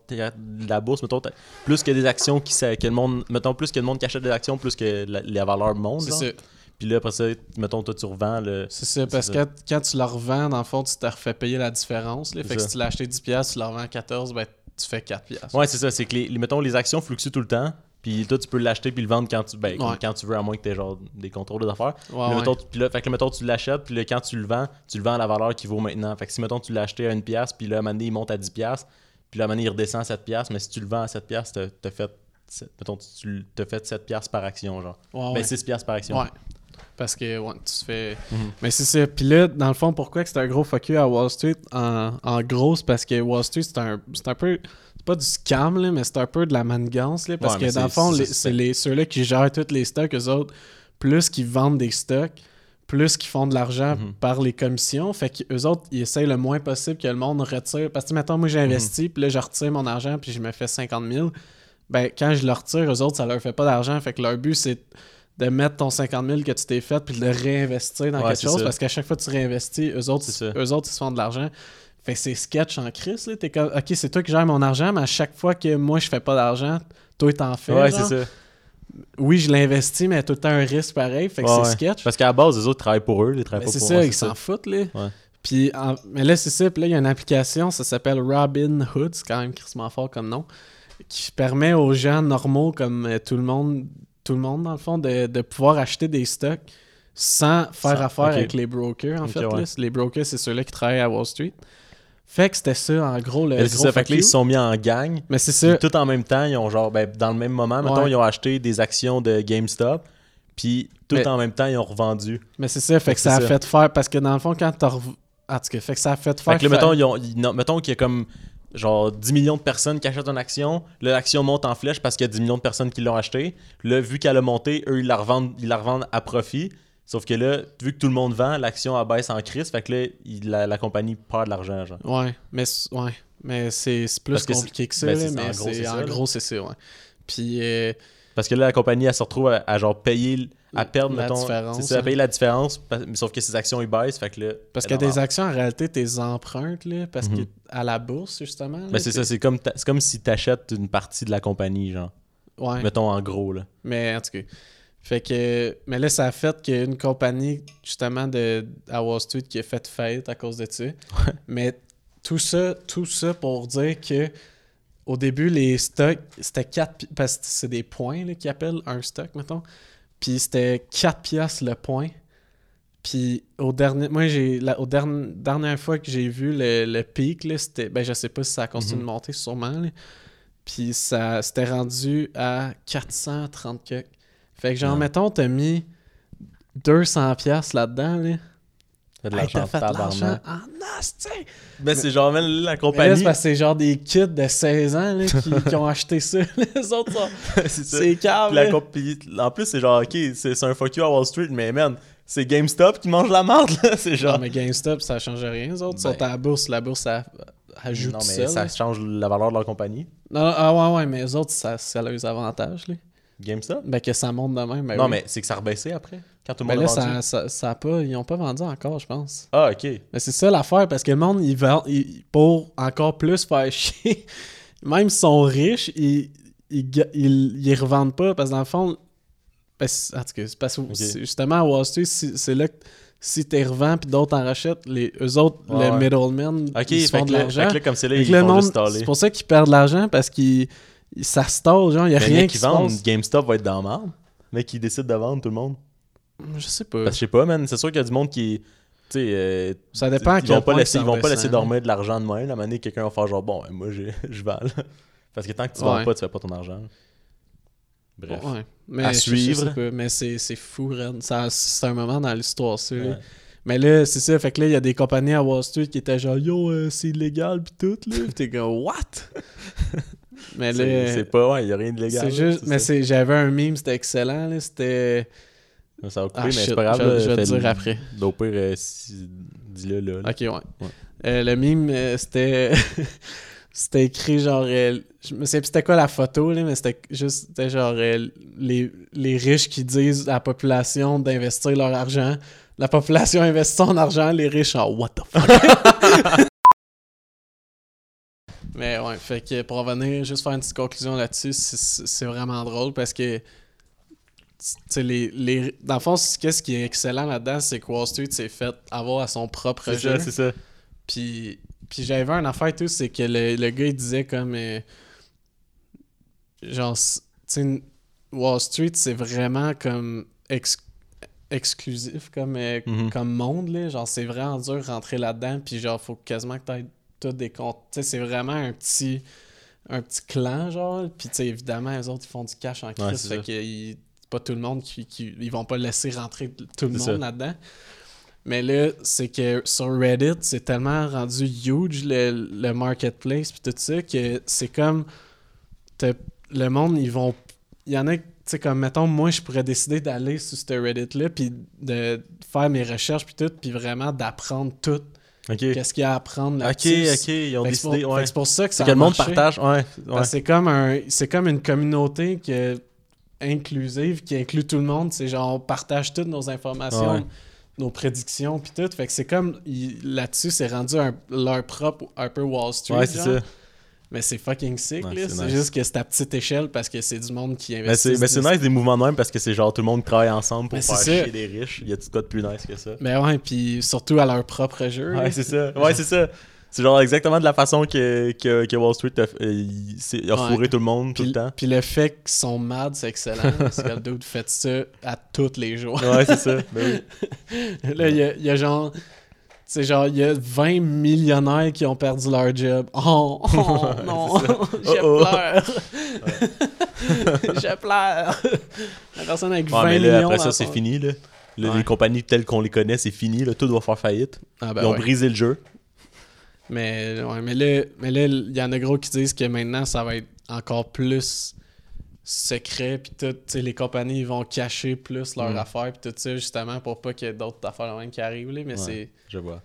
la bourse, mettons, plus que des actions qui, que le monde, mettons, plus que le monde qui achète des actions, plus que la, la valeur monte, C'est ça. Puis là, après ça, mettons, toi, tu revends le... C'est ça, parce ça. que quand, tu le revends, dans le fond, tu te refais payer la différence. là. Fait que ça. si tu l'as acheté 10$, tu le revends à 14$, ben tu fais 4$. Ouais, c'est ça, c'est que, les, les- mettons, les actions fluctuent tout le temps, puis toi, tu peux l'acheter puis le vendre quand tu, ben, Ouais. quand tu veux, à moins que tu aies, genre, des contrôles d'affaires. Ouais, ouais. mettons, tu- puis là, fait que là, mettons, tu l'achètes, puis là, quand tu le vends, tu le vends à la valeur qui vaut maintenant. Fait que si, mettons, tu l'as acheté à une pièce, puis là, à un moment donné, il monte à 10 pièces, puis là, à un moment donné, il redescend à 7 pièces, mais si tu le vends à 7 pièces, t'as fait, mettons, tu t'as fait 7 pièces par action, genre. Ben, ouais. 6 pièces par action. Ouais. Parce que, ouais, tu fais. Mhm. Mais c'est ça. Puis là, dans le fond, pourquoi que c'est un gros fuck you à Wall Street en, en gros, c'est parce que Wall Street, c'est un, c'est un peu. C'est pas du scam, là, mais c'est un peu de la manigance. Là, parce Ouais, que dans le fond, c'est- les- ceux-là qui gèrent tous les stocks, eux autres, plus qu'ils vendent des stocks, plus qu'ils font de l'argent Mhm. par les commissions. Fait qu'eux autres, ils essayent le moins possible que le monde retire. Parce que, maintenant, moi, j'ai investi, puis là, je retire mon argent, puis je me fais 50 000. Ben, quand je le retire, eux autres, ça leur fait pas d'argent. Fait que leur but, c'est de mettre ton 50 000 que tu t'es fait, puis de le réinvestir dans Ouais, quelque chose. ça. Parce qu'à chaque fois que tu réinvestis, eux autres, eux autres, ils se font de l'argent. Fait que c'est sketch en crise, là. T'es comme, OK, c'est toi qui gères mon argent, mais à chaque fois que moi, je fais pas d'argent, toi, t'en fais. Ouais, c'est ça. Oui, je l'investis, mais tout le temps un risque pareil. Fait que Ouais, c'est sketch. Parce qu'à la base, les autres travaillent pour eux, ils travaillent Mais pas c'est pour ça, ils s'en foutent, là. Ouais. Puis, en- mais là, c'est ça. Puis là, il y a une application, ça s'appelle Robin Hood, c'est quand même crissement fort comme nom, qui permet aux gens normaux, comme euh, tout le monde, tout le monde, dans le fond, de, de pouvoir acheter des stocks sans faire Sans- affaire avec les brokers, en fait. ouais. là. Les brokers, c'est ceux-là qui travaillent à Wall Street. Fait que c'était ça, en gros, le c'est gros ça, fait que là, ils se sont mis en gang. Mais c'est ça. Tout en même temps, ils ont genre, ben, dans le même moment, mettons, Ouais. ils ont acheté des actions de GameStop, puis tout Mais- en même temps, ils ont revendu. Mais c'est ça, fait que ça a ça. fait faire, parce que dans le fond, quand t'as rev- En tout cas, fait que ça a fait faire... Fait que là, mettons, ils ont- ils- non, mettons qu'il y a comme genre 10 millions de personnes qui achètent une action. Là, l'action monte en flèche parce qu'il y a 10 millions de personnes qui l'ont acheté. Là, vu qu'elle a monté, eux, ils la revendent, ils la revendent à profit. Sauf que là, vu que tout le monde vend, l'action abaisse en crise. Fait que là, il- la, la compagnie perd de l'argent, genre. Ouais, mais c'est- ouais, mais c'est c'est plus que compliqué que ça, ben, là, mais en gros, c'est en gros c'est ça, ouais. Puis euh, Parce que là, la compagnie, elle se retrouve à, à genre payer, à perdre, La mettons. différence, C'est ça, à hein. payer la différence. parce- Sauf que ses actions, ils baissent. Fait que là. parce que des actions en réalité t'es empruntes là parce Mhm. que à la bourse justement. là, Ben, c'est ça, c'est comme, comme si t'achètes une partie de la compagnie, genre. Ouais. Mettons en gros, là. Mais en tout cas. Fait que. Mais là, ça a fait qu'il y a une compagnie, justement, de, à Wall Street qui a fait faillite à cause de ça. Mais tout ça, tout ça pour dire que au début, les stocks, c'était 4 parce que c'est des points là, qu'ils appellent un stock, mettons. Puis c'était 4 piastres le point. Puis au dernier. Moi, j'ai. La au dernier, dernière fois que j'ai vu le, le pic, c'était. Ben, je sais pas si ça a continué Mhm. de monter, sûrement. là. Puis ça s'était rendu à 430 que. Fait que genre, Ouais. mettons, t'as mis 200 pièces là-dedans, là. T'as de Hey, l'argent t'as fait de l'argent en asti! Ben, c'est genre, même la Mais compagnie. c'est genre des kids de 16 ans là, qui, qui ont acheté ça. Les autres sont... c'est ça. C'est calme. La compagnie- En plus, c'est genre, ok, c'est un fuck you à Wall Street, mais man, c'est GameStop qui mange la marde, là. C'est genre. Non, mais GameStop, ça change rien. Les autres Ben. sont à la bourse. La bourse, ça ajoute non, tout mais ça change la valeur de leur compagnie. Non, non, ah ouais, ouais, mais les autres, ça, ça a les avantages. Là. GameStop? Ben, que ça monte de même. Ben non, oui. mais c'est que ça a rebaissé après, quand tout le Ben monde là, a vendu. ça, ça, ça a pas, ils ont pas vendu encore, je pense. Ah, ok. Mais c'est ça l'affaire, parce que le monde, ils vend, ils- pour encore plus faire chier, même s'ils sont riches, ils, ils, ils, ils revendent pas, parce que dans le fond, parce, en tout cas, parce que justement à Wall Street, c'est là que si tu revends puis d'autres en rachètent, les, eux autres, Ouais, les middlemen, ils se font de l'argent. c'est pour ça qu'ils perdent de l'argent, parce qu'ils ça stall, genre, il y a Mais rien qui qui se vendent, passe. GameStop va être dans la merde. Mec qui décide de vendre tout le monde. Je sais pas. Parce que je sais pas, man, c'est sûr qu'il y a du monde qui. Tu sais, euh, Ça dépend à ils vont pas laisser, ils vont pas laisser dormir de l'argent de même. Moment donné, quelqu'un va faire genre, bon, ben, moi, je vends. Parce que tant que tu vends Ouais. pas, tu fais pas ton argent. Bref. Ouais. Mais À suivre. sais mais c'est fou, Ren. C'est un moment dans l'histoire, ça. Ouais. Mais là, c'est ça. Fait que là, il y a des compagnies à Wall Street qui étaient genre, yo, euh, c'est illégal, pis tout, là. T'es comme, what? Mais C'est pas, ouais, il y a rien de légal. c'est juste, mais j'avais un meme, c'était excellent, là. C'était. Ça va couper, Ah, mais shit, c'est pas grave. je- vais te dire le- après. Au pire, euh, si- Dis-le là. là. Ok, ouais. Ouais. Euh, le mime, euh, c'était. c'était écrit genre. euh, je me sais plus c'était quoi la photo, là, mais c'était juste. C'était genre les, les riches qui disent à la population d'investir leur argent. La population investit son argent, les riches en what the fuck? mais ouais, fait que pour revenir, juste faire une petite conclusion là-dessus, c'est vraiment drôle parce que. Tu sais, les, les, dans le fond, qu'est-ce qui est excellent là-dedans, c'est que Wall Street s'est fait avoir à son propre C'est jeu. ça, c'est ça. Puis, puis j'avais vu une affaire tout, c'est que le, le gars il disait comme. euh, genre, tu sais, Wall Street, c'est vraiment comme ex- exclusif comme, euh, Mhm. comme monde, là. Genre, c'est vraiment dur de rentrer là-dedans, puis genre, faut quasiment que t'aies tous des comptes. C'est vraiment un petit. Un petit clan, genre. Puis, tu sais, évidemment, les autres, ils font du cash en crise. c'est fait que ils- pas tout le monde qui, qui. Ils vont pas laisser rentrer tout le monde là-dedans. Mais là, c'est que sur Reddit, c'est tellement rendu huge le, le marketplace puis tout ça que c'est comme le monde ils vont il y en a tu sais comme mettons moi je pourrais décider d'aller sur ce Reddit là puis de faire mes recherches puis tout puis vraiment d'apprendre tout Ok. qu'est-ce qu'il y a à apprendre Ok, là-dessus? ok, ils ont décidé. Ouais. c'est pour ça que ça a que le monde marché. partage. Ouais. c'est comme un comme une communauté que inclusive qui inclut tout le monde c'est genre on partage toutes nos informations Ouais. nos prédictions puis tout fait que c'est comme là-dessus c'est rendu un- leur propre un peu Wall Street Ouais, c'est ça. Mais c'est fucking sick Ouais, là c'est nice. juste que c'est à petite échelle parce que c'est du monde qui Mais investit c'est mais c'est nice des mouvements de même parce que c'est genre tout le monde travaille ensemble pour Mais faire chier des riches. Y de quoi de plus nice que ça? mais ouais puis surtout à leur propre jeu. Ouais, c'est ça. Ouais, c'est ça. C'est genre exactement de la façon que, que, que Wall Street a, euh, il, a Ouais. fourré tout le monde tout le temps. puis le fait qu'ils sont mad c'est excellent parce que le dude fait ça à tous les jours Ouais, c'est ça. Ben oui. Là, il y a, il y a genre. C'est genre, il y a 20 millionnaires qui ont perdu leur job. Oh, oh non, je Oh, oh. pleure. je pleure. La personne avec 20 Ouais, mais là, millions. après ça, c'est fini. Là. Là, Ouais. Les compagnies telles qu'on les connaît, c'est fini. Là. Tout doit faire faillite. Ah, ben Ils ont ouais. brisé le jeu. Mais, ouais, mais là, mais là, il y en a gros qui disent que maintenant, ça va être encore plus secret. Puis tout, les compagnies vont cacher plus leurs Mm. affaires. Puis tout ça, justement, pour pas qu'il y ait d'autres affaires même qui arrivent. là. Mais Ouais. c'est. Je vois.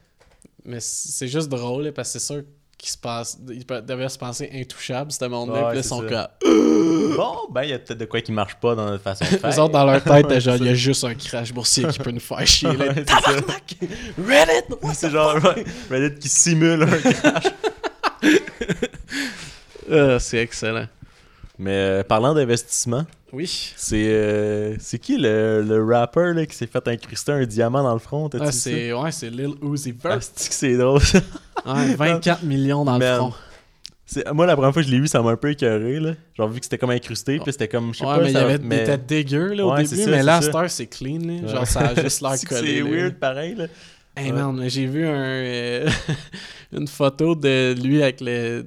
Mais c'est juste drôle, là, parce que c'est sûr qu'ils se passe, ils devaient se penser intouchables, ce monde-là. Puis ils sont comme. Bon, ben, il y a peut-être de quoi qui marche pas dans notre façon de faire. Les autres, dans leur tête, Ouais, genre, il y a juste un crash boursier qui peut nous faire chier. Là. Ouais, Tabarnak! Reddit! C'est genre Reddit qui simule un crash. Ah, c'est excellent. Mais euh, parlant d'investissement, Oui. c'est euh, c'est qui le, le rapper là, qui s'est fait incruster un diamant dans le front? Ah, c'est ouais, c'est Lil Uzi Ah, Vert. que c'est drôle ça? Ouais, 24 millions dans le front. Moi, la première fois que je l'ai vu, ça m'a un peu écœuré. Là. Genre, vu que c'était comme incrusté, puis c'était comme, je sais Ouais, pas, mais il y avait mais- des têtes dégueu là, au Ouais, début, ça, mais là, heure, c'est clean. Là. Ouais. Genre, ça a juste l'air collé. C'est weird pareil, là. Hey man, j'ai vu un, euh, une photo de lui avec le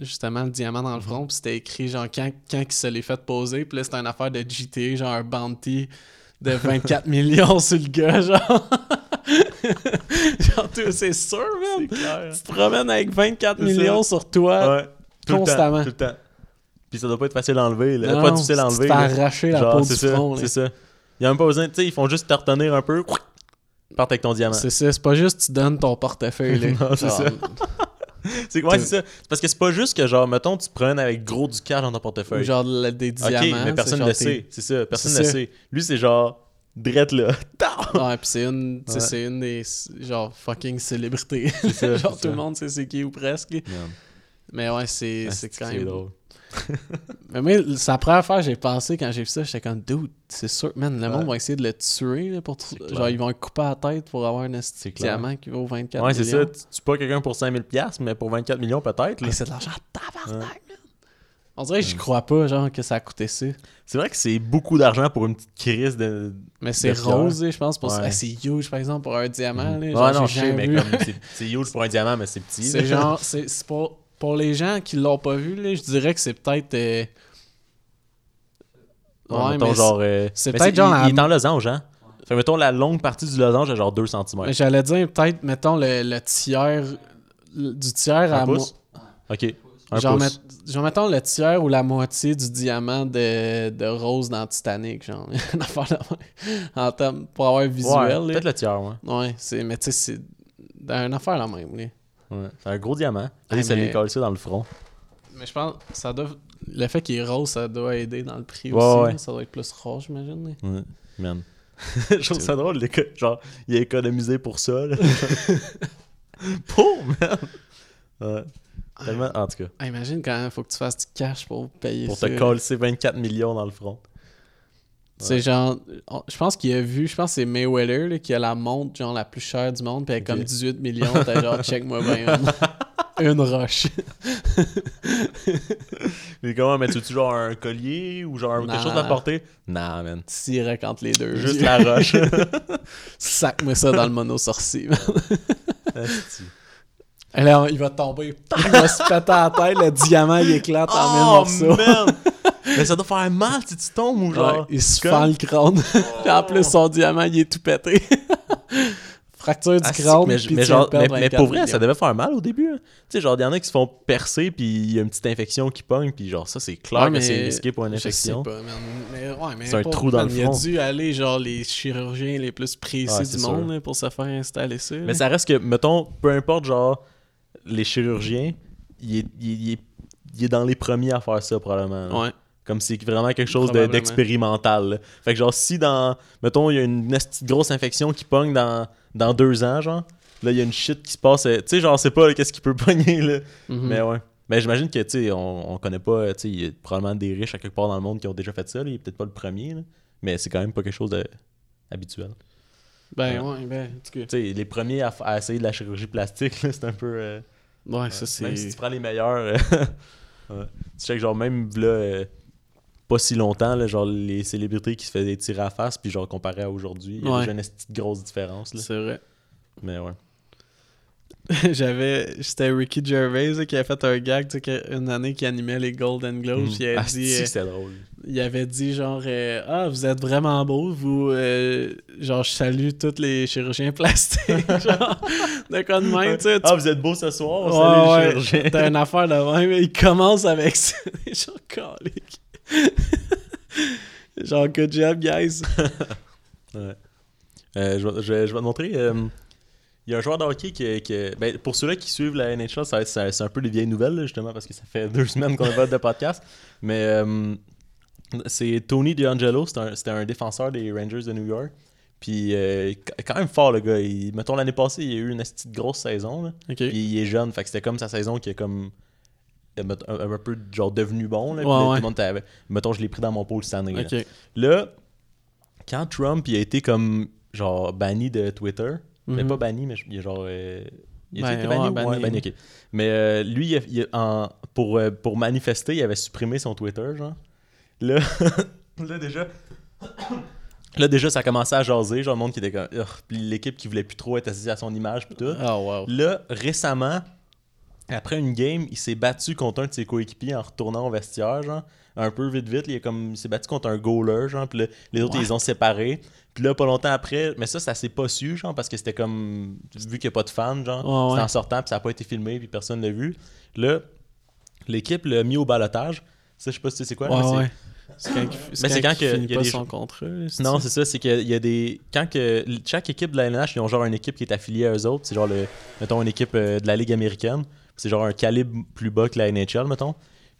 justement le diamant dans le front, puis c'était écrit genre quand, quand il se l'est fait poser, puis là c'était une affaire de GTA, genre un bounty de 24 millions sur le gars, genre. genre, c'est sûr, man. Clair. Tu te promènes avec 24 C'est millions sur toi. Ouais. Tout le temps, constamment. tout le temps. Puis ça doit pas être facile à enlever. Là. Non, pas difficile à tu enlever. là. arracher la peau du ça, front. là. C'est ça. Il y a même pas besoin, tu sais, ils font juste te retenir un peu. Parte avec ton diamant. C'est ça, c'est pas juste tu donnes ton portefeuille. là. Non, c'est ça. C'est ouais, c'est ça. C'est parce que c'est pas juste que genre mettons tu te promènes avec gros du cash dans ton ou portefeuille. genre le- des OK, diamants. mais personne c'est ne genre sait, c'est ça, personne C'est ne sait. Lui c'est genre drette là. Ouais, pis c'est une, Ouais. c'est une des genre fucking célébrités. ça, genre c'est tout le monde sait c'est qui ou presque. Mais ouais, c'est Ah, c'est quand c'est même. drôle. Mais moi, c'est la première fois que j'ai pensé quand j'ai vu ça, j'étais comme dude, c'est sûr, man, le Ouais. monde va essayer de le tuer là, pour C'est clair. genre ils vont le couper à la tête pour avoir un C'est diamant qui vaut 24 Ouais, c'est millions. ça, tu tues pas quelqu'un pour 5000 pièces mais pour 24 millions peut-être. Mais c'est de l'argent tabarnak, man. On dirait que je crois pas genre que ça a coûté ça. C'est vrai que c'est beaucoup d'argent pour une petite crise de Mais c'est rose, je pense, pour. Ouais. C'est huge, par exemple, pour un diamant. Là, Ouais, non, je sais, mais c'est- c'est huge pour un diamant, mais c'est petit. C'est genre, c'est c'est pour, les gens qui l'ont pas vu, là, je dirais que c'est peut-être. euh, Ouais, Ouais, mettons, mais genre. euh, c'est peut-être genre Il, la- il est en losange, hein? Fait mettons, la longue partie du losange est genre 2 cm. mais j'allais dire peut-être, mettons, le, le tiers. le- du tiers à Un mo- pouce? Ok. Un genre, pouce. met- genre, mettons le tiers ou la moitié du diamant de, de Rose dans Titanic, genre. En termes, pour avoir un visuel. Ouais, peut-être le tiers, ouais. Ouais, c'est, mais tu sais, c'est une affaire la même, là. Ouais. C'est un gros diamant. Ah, Et ça lui colle ça dans le front. Mais je pense ça doit. Le fait qu'il est rose, ça doit aider dans le prix Ouais, aussi. ouais. Ça doit être plus rose, j'imagine. là. Ouais. Man. Je trouve ça drôle, genre, il a économisé pour ça, là. pour, man! Ouais. Tellement, en tout cas, Ah, imagine quand il faut que tu fasses du cash pour payer pour ça. te coller 24 millions dans le front. C'est genre. Je pense qu'il a vu, je pense que c'est Mayweather là, qui a la montre genre la plus chère du monde, puis elle est Ok. comme 18 millions. T'as genre, check-moi bien une, une roche. Mais comment, mais tu veux genre un collier ou genre quelque chose à porter? Nah, man. Direct entre les deux. Juste la roche. Sac-moi ça dans le mono sorcier. man. Là, il va tomber. Il va se péter à la tête, le diamant il éclate en mille oh, morceaux. man! Mais ça doit faire mal si tu tombes ou genre. Ouais, il se comme- fend le crâne. Puis en plus, son diamant, il est tout pété. Fracture du Ah, crâne. mais, mais genre, mais, mais 24 pour vrai, millions. ça devait faire mal au début. hein. Tu sais, genre, il y en a qui se font percer, puis il y a une petite infection qui pogne, puis genre, ça, c'est clair Ouais, que mais c'est risqué pour une infection. Mais, ouais, mais C'est un trou dans le Il a front. dû aller, genre, les chirurgiens les plus précis du monde pour se faire installer ça. Mais ça reste que, mettons, peu importe, genre, les chirurgiens, il est, il est- il est- il est dans les premiers à faire ça, probablement. là. Ouais. Comme c'est vraiment quelque chose d'expérimental. Fait que genre, si dans, mettons, il y a une grosse infection qui pogne dans, dans deux ans, genre, là, il y a une shit qui se passe. euh, Tu sais, genre, c'est pas qu'est-ce qui peut pogner, là. Mhm. Mais ouais. Mais j'imagine que, tu sais, on, on connaît pas, tu sais, il y a probablement des riches à quelque part dans le monde qui ont déjà fait ça, là. Il est peut-être pas le premier, là. Mais c'est quand même pas quelque chose de habituel. Ben, Ouais. ouais, ben. Tu sais, les premiers à, essayer de la chirurgie plastique, c'est un peu. euh, Ouais, ça, c'est. Même si tu prends les meilleurs. euh, ouais. Tu sais que genre même là, euh, pas si longtemps, là, genre les célébrités qui se faisaient tirer à face, puis genre comparé à aujourd'hui, il y a Ouais. déjà une esti de grosse différence. C'est vrai. Mais ouais. J'avais. C'était Ricky Gervais là, qui a fait un gag, tu sais, que- une année qui animait les Golden Globes. Puis il, a Ah, dit, si, euh, c'est drôle. il avait dit genre euh, Ah, vous êtes vraiment beau, vous. euh, genre, je salue tous les chirurgiens plastiques. genre, de quoi de même, tu sais. Ah, vous êtes beau ce soir, on Ouais, salue les chirurgiens. T'as une affaire de même, il commence avec ça. genre, calique. genre, good job, guys. Ouais. Euh, je, vais, je vais- je vais te montrer. euh, Il y a un joueur de hockey qui. qui- ben, pour ceux-là qui suivent la NHL, ça c'est un peu des vieilles nouvelles, justement, parce que ça fait deux semaines qu'on a pas de podcast. Mais euh, c'est Tony DeAngelo, c'était un, défenseur des Rangers de New York. Puis, qu- quand même fort, le gars. Il- mettons, l'année passée, il a eu une petite grosse saison. là. Puis, il est jeune, fait que c'était comme sa saison qui est comme. Euh, mettons, Un, un peu genre devenu bon. Là, Ouais, là, tout ouais. le monde mettons, je l'ai pris dans mon pôle cette année. là. Ok. Là, quand Trump il a été comme genre banni de Twitter, mais Mhm. pas banni, mais il est genre. euh, il a Ben, été banni, ouais, ou- banni. banni, ok. Mais euh, lui, il il en- pour, euh, pour manifester, il avait supprimé son Twitter, genre. Là, là déjà. Là, déjà, ça commençait à jaser, genre, le monde qui était comme. L'équipe qui voulait plus trop être associée à son image, puis tout. Oh, wow. Là, récemment, après une game, il s'est battu contre un de ses coéquipiers en retournant au vestiaire, genre. Un peu vite vite, il, est comme, il s'est battu contre un goaler, genre. Puis les autres, ils les ont séparés. Puis là, pas longtemps après, mais ça, ça s'est pas su, genre, parce que c'était comme. Vu qu'il n'y a pas de fans, genre. Ouais. en sortant, puis ça n'a pas été filmé, puis personne l'a vu. Là, l'équipe l'a mis au balotage. Ça, je sais pas si tu sais c'est quoi. Ouais, mais c'est- ouais. C'est quand, c'est quand il que- finit il y a pas des son gens- contrat. là, Non, c'est ça, c'est qu'il y a des. Quand que chaque équipe de la LNH, ils ont genre une équipe qui est affiliée à eux autres. C'est genre, le, mettons, une équipe euh, de la Ligue américaine. C'est genre un calibre plus bas que la NHL, mettons.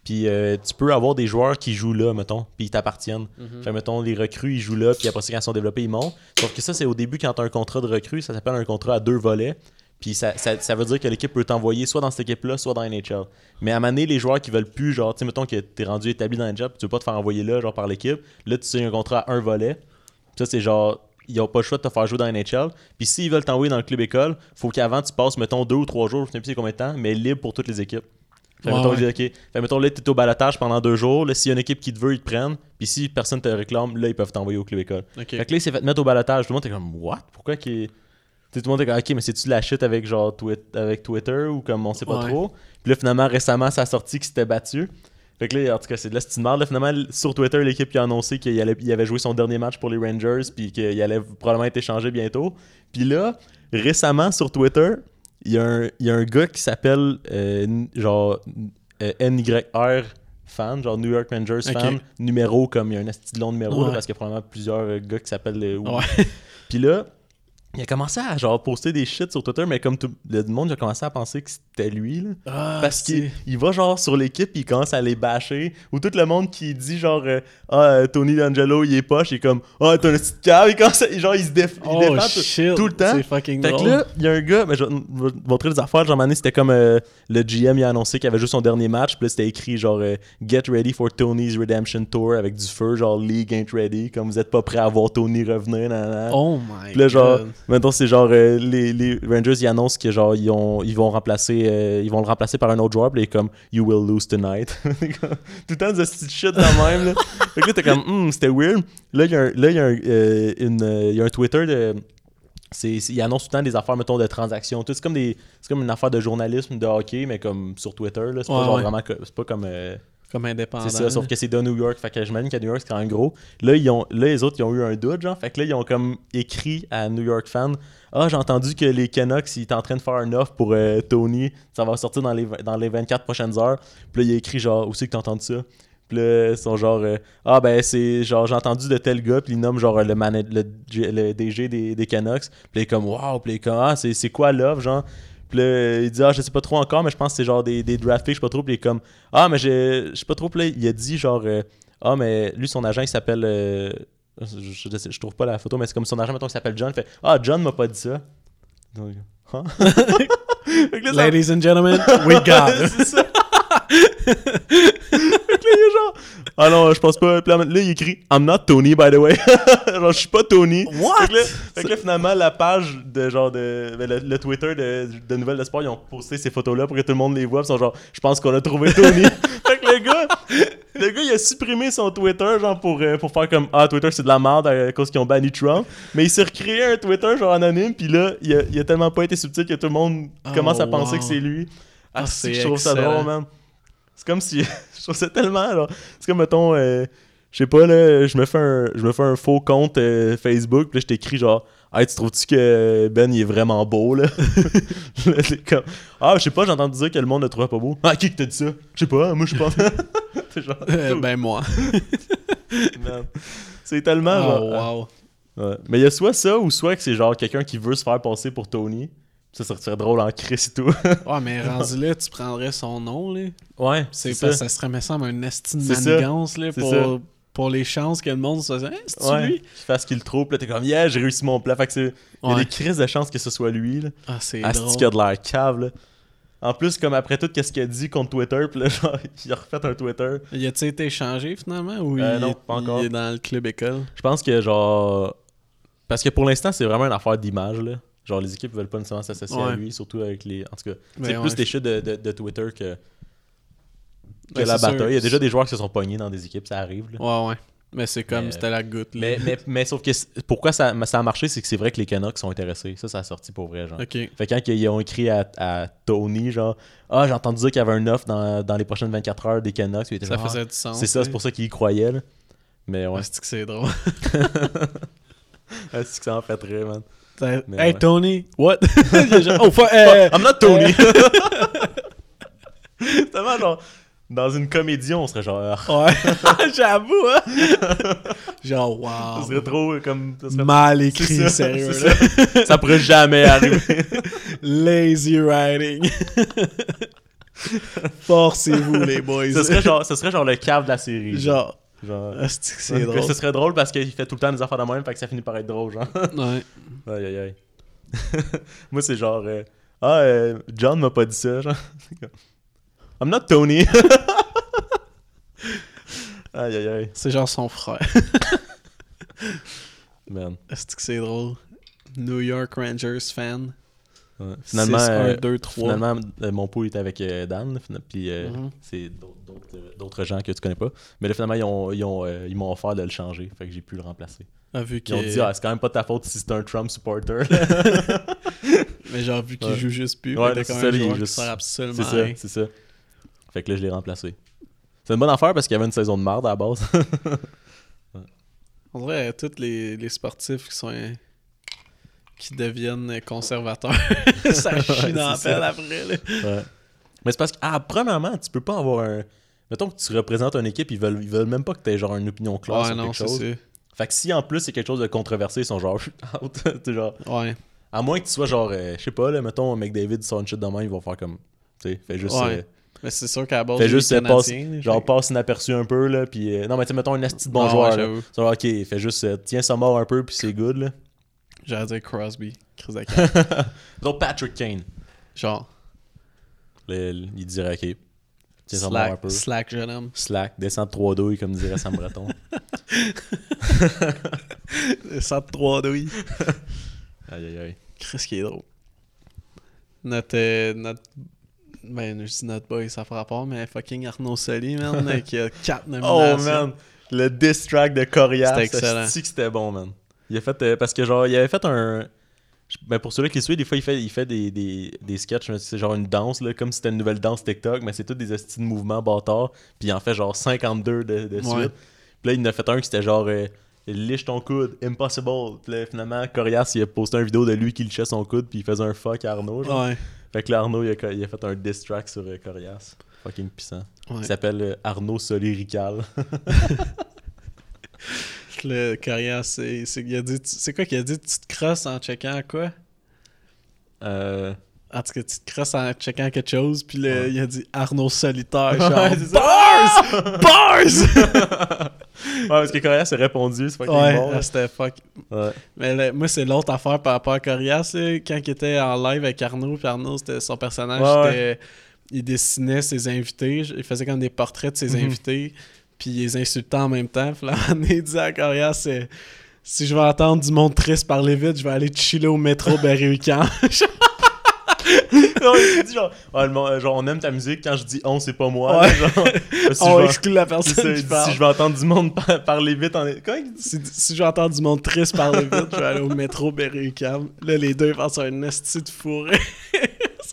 Puis euh, tu peux avoir des joueurs qui jouent là, mettons, puis ils t'appartiennent. Fait que, mettons, les recrues, ils jouent là, puis après ça, quand ils sont développés, ils montent. Sauf que ça, c'est au début, quand tu as un contrat de recrue, ça s'appelle un contrat à deux volets. Puis ça, ça, ça veut dire que l'équipe peut t'envoyer soit dans cette équipe-là, soit dans la NHL. Mais à donné, les joueurs qui veulent plus, genre, tu sais, mettons que t'es rendu établi dans la job, tu veux pas te faire envoyer là, genre, par l'équipe. Là, tu signes un contrat à un volet. Ça, c'est genre, ils ont pas le choix de te faire jouer dans NHL. Puis s'ils veulent t'envoyer dans le club école, faut qu'avant, tu passes, mettons, deux ou trois jours, je sais plus c'est combien de temps, mais libre pour toutes les équipes. Fait, Ouais, mettons, ouais. Fait, mettons, là, t'es au balotage pendant deux jours. Là, s'il y a une équipe qui te veut, ils te prennent. Puis si personne te réclame, là, ils peuvent t'envoyer au club école. Ok. Fait que là, il s'est fait mettre au balotage. Tout le monde était comme, what? Pourquoi sais, tout le monde était comme, ok, mais c'est-tu de la shit avec genre Twi- avec Twitter ou comme on sait pas Ouais. trop? Puis là, finalement, récemment, ça a sorti qu'il s'était battu. Fait que là, en tout cas, c'est de la merde. Là, finalement, sur Twitter, l'équipe qui a annoncé qu'il allait, il avait joué son dernier match pour les Rangers, puis qu'il allait probablement être échangé bientôt. Puis là, récemment, sur Twitter, il y, a un- il y a un gars qui s'appelle euh, genre euh, NYR fan, genre New York Rangers fan, numéro comme il y a un de long numéro là, parce qu'il y a probablement plusieurs euh, gars qui s'appellent euh, Ouais. Puis là, il a commencé à genre poster des shit sur Twitter, mais comme tout le monde a commencé à penser que c'était lui. Là. Ah, Parce qu'il il va genre sur l'équipe, il commence à les bâcher. Ou tout le monde qui dit genre euh, Ah, euh, Tony D'Angelo, il est poche, il est comme Ah, t'es un petit câble. Il commence à- genre, il se déf- il Oh défend tout- shit, tout le temps. C'est fucking Fait que drôle. là, il y a un gars, mais je vais montrer des affaires. Genre, c'était comme euh, le GM, il a annoncé qu'il avait juste son dernier match. Puis là, c'était écrit genre euh, Get ready for Tony's Redemption Tour avec du feu, genre League ain't ready. Comme vous êtes pas prêt à voir Tony revenir. nan, nan. Oh my Puis là, genre, god. Maintenant, c'est genre, euh, les, les Rangers, ils annoncent que genre, ils, ont, ils vont remplacer, euh, ils vont le remplacer par un autre joueur, puis est comme, You will lose tonight. Tout le temps, des petites shit de même, là. fait que là, t'es comme, Hmm, c'était weird. Là, il y a un, là, il y a un, euh, une, il y a un Twitter de. C'est, c'est- il annonce tout le temps des affaires, mettons, de transactions. tout. C'est comme, des, c'est comme une affaire de journalisme, de hockey, mais comme sur Twitter. Là. C'est pas genre ouais. vraiment. C'est pas comme. euh, Comme indépendant. c'est ça, sauf que c'est de New York. Fait que j'imagine qu'à New York, c'est quand même gros. Là, ils ont, là, les autres, ils ont eu un doute, genre. Fait que là, ils ont comme écrit à New York fans Ah, j'ai entendu que les Canucks, ils étaient en train de faire un offre pour euh, Tony. Ça va sortir dans les, dans les 24 prochaines heures. Puis là, il a écrit genre Où c'est que t'as entendu ça Puis là, ils sont genre euh, Ah, ben, c'est genre, j'ai entendu de tel gars. Puis il nomme genre le, le, le DG des, des Canucks. Puis là, il est comme Waouh. Puis là, il est comme Ah, c'est, c'est quoi l'offre, genre puis là, il dit Ah, je sais pas trop encore, mais je pense que c'est genre des, des draft picks, je sais pas trop. Puis il est comme Ah, mais je je sais pas trop. Puis là, il a dit genre euh, Ah, mais lui, son agent, il s'appelle. euh, je, trouve pas la photo, mais c'est comme son agent, mettons, il s'appelle John. Il fait Ah, John m'a pas dit ça. Donc, Hein? Ladies and gentlemen, we got it. c'est ça. Il genre Ah non, je pense pas. Là, il écrit I'm not Tony, by the way. genre, je suis pas Tony. What? Fait que, là, fait que là, finalement, la page de genre de. ben, le, le Twitter de, de Nouvelles de Sport, ils ont posté ces photos-là pour que tout le monde les voit. Ils sont genre, je pense qu'on a trouvé Tony. fait que le gars, le gars, il a supprimé son Twitter, genre pour, euh, pour faire comme Ah, Twitter, c'est de la merde à cause qu'ils ont banni Trump. Mais il s'est recréé un Twitter, genre anonyme, puis là, il a, il a tellement pas été subtil que tout le monde Oh, commence à penser wow. que c'est lui. Ah, Ah, c'est je trouve ça drôle, man. C'est comme si. je trouve ça tellement. genre, C'est comme, mettons. euh, je sais pas, là, je me fais un, je me fais un faux compte euh, Facebook, puis là, je t'écris genre, hey, tu trouves-tu que Ben, il est vraiment beau, là? Comme, ah, je sais pas, j'ai entendu dire que le monde le trouvait pas beau. Ah, qui que t'a dit ça? Je sais pas, moi, je pense. c'est genre, Euh, ben moi. C'est tellement, genre. Oh wow. ouais. Mais il y a soit ça, ou soit que c'est genre quelqu'un qui veut se faire passer pour Tony. Ça, serait drôle en crise et tout. Ouais, mais rendu là, tu prendrais son nom, là. ouais, C'est ça. ça serait, me semble, un esti de C'est ça. manigance, là, pour, ça. pour les chances que le monde se hein, c'est Ouais, lui? qu'il fasse qu'il le trouve, là, t'es comme, yeah, j'ai réussi mon plan. Fait que c'est. Il y a des crises de chances que ce soit lui, là. Ah, c'est Asti drôle. qu'il a de l'air cave, là? En plus, comme après tout, qu'est-ce qu'il a dit contre Twitter, puis là, genre, il a refait un Twitter. Y a-t-il été échangé finalement ou Euh, il, non, est, pas encore. il est dans le club école? Je pense que, genre. Parce que pour l'instant, c'est vraiment une affaire d'image, là. Genre, les équipes veulent pas nécessairement s'associer à lui, surtout avec les. En tout cas, c'est ouais, plus des je- shit de, de, de Twitter que, que la sûr. bataille. Il y a déjà des joueurs qui se sont pognés dans des équipes, ça arrive, là. Ouais, ouais. Mais c'est comme c'était la goutte. Là. Mais, mais, mais sauf que pourquoi ça, ça a marché, c'est que c'est vrai que les Canucks sont intéressés. Ça, ça a sorti pour vrai, genre. Ok. Fait que quand ils ont écrit à, à Tony, genre, ah, j'ai entendu dire qu'il y avait un offre dans, dans les prochaines 24 heures des Canucks. Était Ça genre, faisait Ah, du sens. c'est ça, c'est pour ça qu'il y croyait, là. Mais ouais, Ouais, c'est que c'est drôle? c'est que ça en fait très, man? Hey ouais. Tony, what? Oh, fuck, euh, I'm not Tony! c'est tellement genre, dans une comédie, on serait genre, ah, Ouais, j'avoue, hein? Genre, wow. serait trop comme. Ça, serait- Mal écrit, ça, sérieux, là. ça. Ça pourrait jamais arriver. Lazy writing. Forcez-vous, les boys. ce, serait genre, ce serait genre le cave de la série. Genre, Genre, ah, c'est que c'est Ouais, drôle? Ce serait drôle parce qu'il fait tout le temps des affaires de même, fait que ça finit par être drôle, genre. Ouais. Aïe aïe aïe. Moi, c'est genre. euh, ah, euh, John m'a pas dit ça, genre. I'm not Tony. aïe aïe aïe. C'est genre son frère. Man. Est-ce que c'est drôle? New York Rangers fan. Ouais. Finalement, 6, 1, euh, 2, 3. finalement euh, mon pot était avec euh, Dan, puis euh, Mhm. c'est d'autres- gens que tu connais pas. Mais là, finalement, ils ont- ils ont, ils m'ont offert de le changer, fait que j'ai pu le remplacer. Ah, vu Ils ont dit, ah, c'est quand même pas de ta faute si c'est un Trump supporter. Mais genre, vu qu'il Ouais. joue juste plus, Ouais, ouais, c'est ça, il juste- absolument c'est ça, c'est ça. Fait que là, je l'ai remplacé. C'est une bonne affaire parce qu'il y avait une saison de merde à la base. On dirait euh, tous les, les sportifs qui sont qui deviennent conservateurs. ça chie Ouais, dans la pelle après. Là. Ouais. Mais c'est parce que, ah, premièrement, tu peux pas avoir un. Mettons que tu représentes une équipe, ils veulent, ils veulent même pas que tu aies genre une opinion claire Ouais, sur non, quelque c'est chose. Fait que si en plus c'est quelque chose de controversé, ils sont genre out. Genre, Ouais. à moins que tu sois genre, euh, je sais pas, là, mettons, McDavid sort une shit de main, ils vont faire comme. Tu sais, fais juste. Ouais. euh, Mais c'est sûr qu'à la base, il est juste euh, passe, canadien, là, genre fait- passe inaperçu un peu là, puis euh, non mais tu sais, mettons un esti de bon Ah ouais, joueur là. j'avoue. Genre, ok, fais juste euh, tiens ça mort un peu puis c'est good là. J'allais dire Crosby. Chris de Patrick Kane, Genre, le- le- il dirait ok, tiens ça un slack, peu. slack jeune homme. Slack, descend de 3 douilles comme dirait Sam Breton. 103 douilles. aïe aïe aïe. Chris qui est drôle. Notre, euh, notre ben je dis notre boy ça fera rapport mais fucking Arnaud Soli man qui a 4 Oh nominations. man, le diss track de Corias, C'était excellent. esti que c'était bon man? Il a fait euh, parce que genre il avait fait un ben pour ceux qui le suivent, des fois il fait, il fait des, des, des sketchs, c'est genre une danse, là, comme si c'était une nouvelle danse TikTok, mais c'est tous des estis de mouvements bâtards, puis il en fait genre 52 de, de suite. Ouais. Puis là, il en a fait un qui était genre euh, Liche ton coude, impossible. Puis là, finalement, Corias, il a posté une vidéo de lui qui lichait son coude, puis il faisait un fuck à Arnaud. genre. Ouais. Fait que là, Arnaud, il a, il a fait un diss track sur euh, Corias. Fucking puissant. ouais. Il s'appelle euh, Arnaud Solirical. Le carrière c'est c'est il a dit tu- c'est quoi qu'il a dit? Tu te crosses en checkant quoi? Euh... En tout cas, tu te crosses en checkant quelque chose, puis là, Ouais. il a dit Arnaud solitaire. Ouais, Genre, bars! Bars! Ouais, parce que Corias a répondu, c'est fucking ouais, bon. là. ah, c'était fuck. Ouais. Mais là, moi, c'est l'autre affaire par rapport à Corias, là, quand il était en live avec Arnaud, puis Arnaud, c'était son personnage, Ouais, c'était- il dessinait ses invités, il faisait comme des portraits de ses Mhm. invités, puis les insultait en même temps. Puis là, on est dit à Corias, c'est si je veux entendre du monde triste parler vite, je vais aller chiller au métro. Non, il dit genre, monde- on aime ta musique, quand je dis on, c'est pas moi. Ouais. genre, si On je exclut la personne qui parle. si je veux entendre du monde par- parler vite en. Dit? Si, si j'entends du monde triste parler vite, je vais aller au métro Berry-UQAM. Là, les deux vont sur un esti de fourré.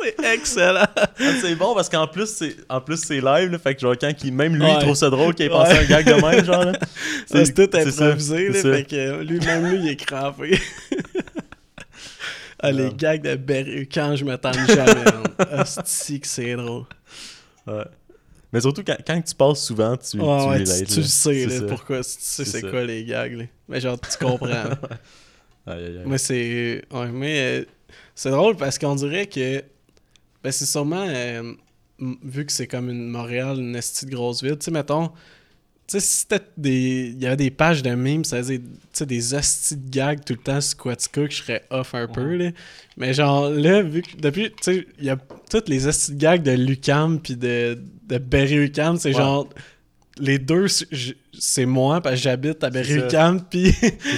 C'est excellent. Ah, c'est bon parce qu'en plus c'est en plus c'est live là, fait que genre quand il, même lui Ouais. il trouve ça drôle qu'il ait pensé Ouais. un gag de même genre là. C'est tout c'est ça, improvisé, là, fait que lui-même, lui, il est crampé. ah, les gags de Berry, quand je m'attends jamais. Asti que c'est drôle. Ouais. Mais surtout quand, quand tu passes souvent tu, Ouais, tu ouais, sais, là, pourquoi. Tu sais C'est quoi les gags, là. Mais genre, tu comprends. là. Aïe, aïe, aïe. Moi, c'est. Ouais, mais euh, c'est drôle parce qu'on dirait que. Ben, c'est sûrement. euh, vu que c'est comme une Montréal, une esti de grosse ville, tu sais, mettons. Tu sais, si c'était des. Il y avait des pages de memes, ça faisait tu sais, des hosties de gags tout le temps sur Quaticook, je serais off un peu, là. Mais genre, là, vu que. Depuis. Tu sais, il y a toutes les hosties de gags de Lucam puis de, de Berry-UQAM, c'est Ouais. genre. Les deux, c'est moi, parce que j'habite à ça. Berry-UQAM, puis.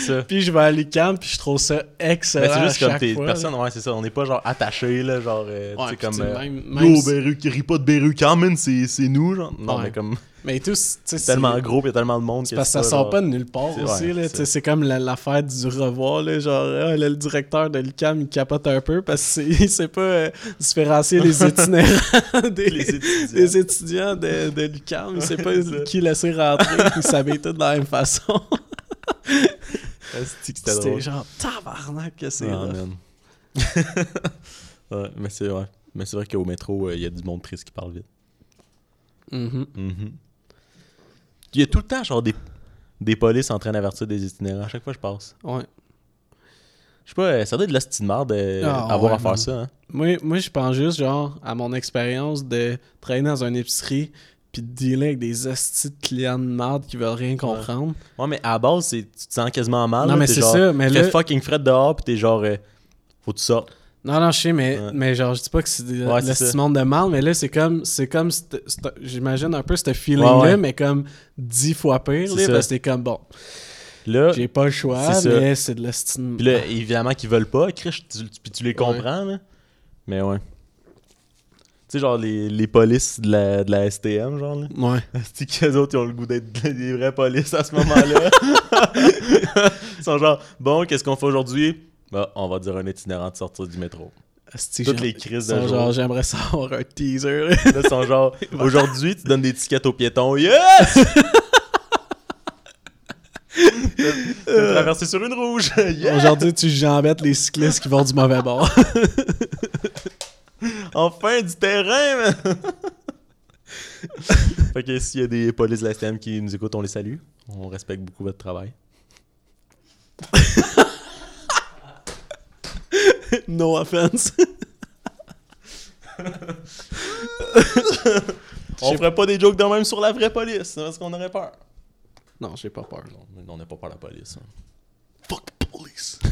Ça. Puis je vais à l'UQAM, puis je trouve ça excellent. Mais c'est juste à comme tes fois, personnes, ouais, c'est ça. On n'est pas genre attachés, là, genre, euh, Ouais, comme. euh, même, même Yo, qui rit pas de même, c'est c'est nous, genre. Non, Ouais. mais comme. Mais C'est tellement gros, pis y a tellement de monde parce que ça c'est sort genre- pas de nulle part C'est- aussi, ouais, là. c'est ça. comme la- l'affaire du revoir, là. Genre, ah, là, le directeur de l'UQAM, il capote un peu parce qu'il sait pas euh, différencier les itinérants des, Les étudiants. des étudiants de, de l'UQAM. Il sait pas ça. qui laisser rentrer, ils s'habillent tous de la même façon. C'était genre, tabarnak que c'est Ah, ouais, mais c'est ouais. Mais c'est vrai qu'au métro, euh, il y a du monde triste qui parle vite. Mhm. Mhm. Il y a tout le temps, genre, des, des polices en train d'avertir des itinérants. À chaque fois que je passe. Ouais. Je sais pas, euh, ça doit être de la style marde euh, Ah, ouais, à faire man. ça. Hein. Moi, moi, je pense juste, genre, à mon expérience de travailler dans une épicerie puis de dealer avec des hosties de clients de merde qui veulent rien comprendre. Ouais, mais à la base, c'est- tu te sens quasiment mal. Non, là, mais c'est ça, mais là- fucking fret dehors, pis t'es genre, euh, faut que tu sortes. Non, non, je sais, mais, Ouais. mais genre, je dis pas que c'est de- Ouais, le monde de mal, mais là, c'est comme, c'est comme, j'imagine un peu ce feeling-là, Ouais, mais comme dix fois pire, C'est là, parce que t'es comme, bon, Là, j'ai pas le choix, mais c'est de l'estime. Pis là, évidemment qu'ils veulent pas, Chris, tu, tu- puis tu les comprends, là. Mais ouais. Sais, genre les, les polices de la, de la STM, genre, là. Ouais. C'est qu'eux autres, ils ont le goût d'être des vrais polices à ce moment-là? ils sont genre, bon, qu'est-ce qu'on fait aujourd'hui? Bah, on va dire un itinérant de sortir du métro. Asti, Toutes les crises sont de genre, j'aimerais savoir un teaser. là. Ils sont genre, aujourd'hui, tu donnes des tickets aux piétons. Yes! T'as traversé sur une rouge. Aujourd'hui, tu jambettes les cyclistes qui vont du mauvais bord. Enfin, du terrain, man! fait que s'il y a des polices de la STM qui nous écoutent, on les salue. On respecte beaucoup votre travail. no offense. on ferait pas des jokes de même sur la vraie police, hein, parce qu'on aurait peur. Non, j'ai pas peur. On n'a pas peur de la police. Hein. Fuck the police!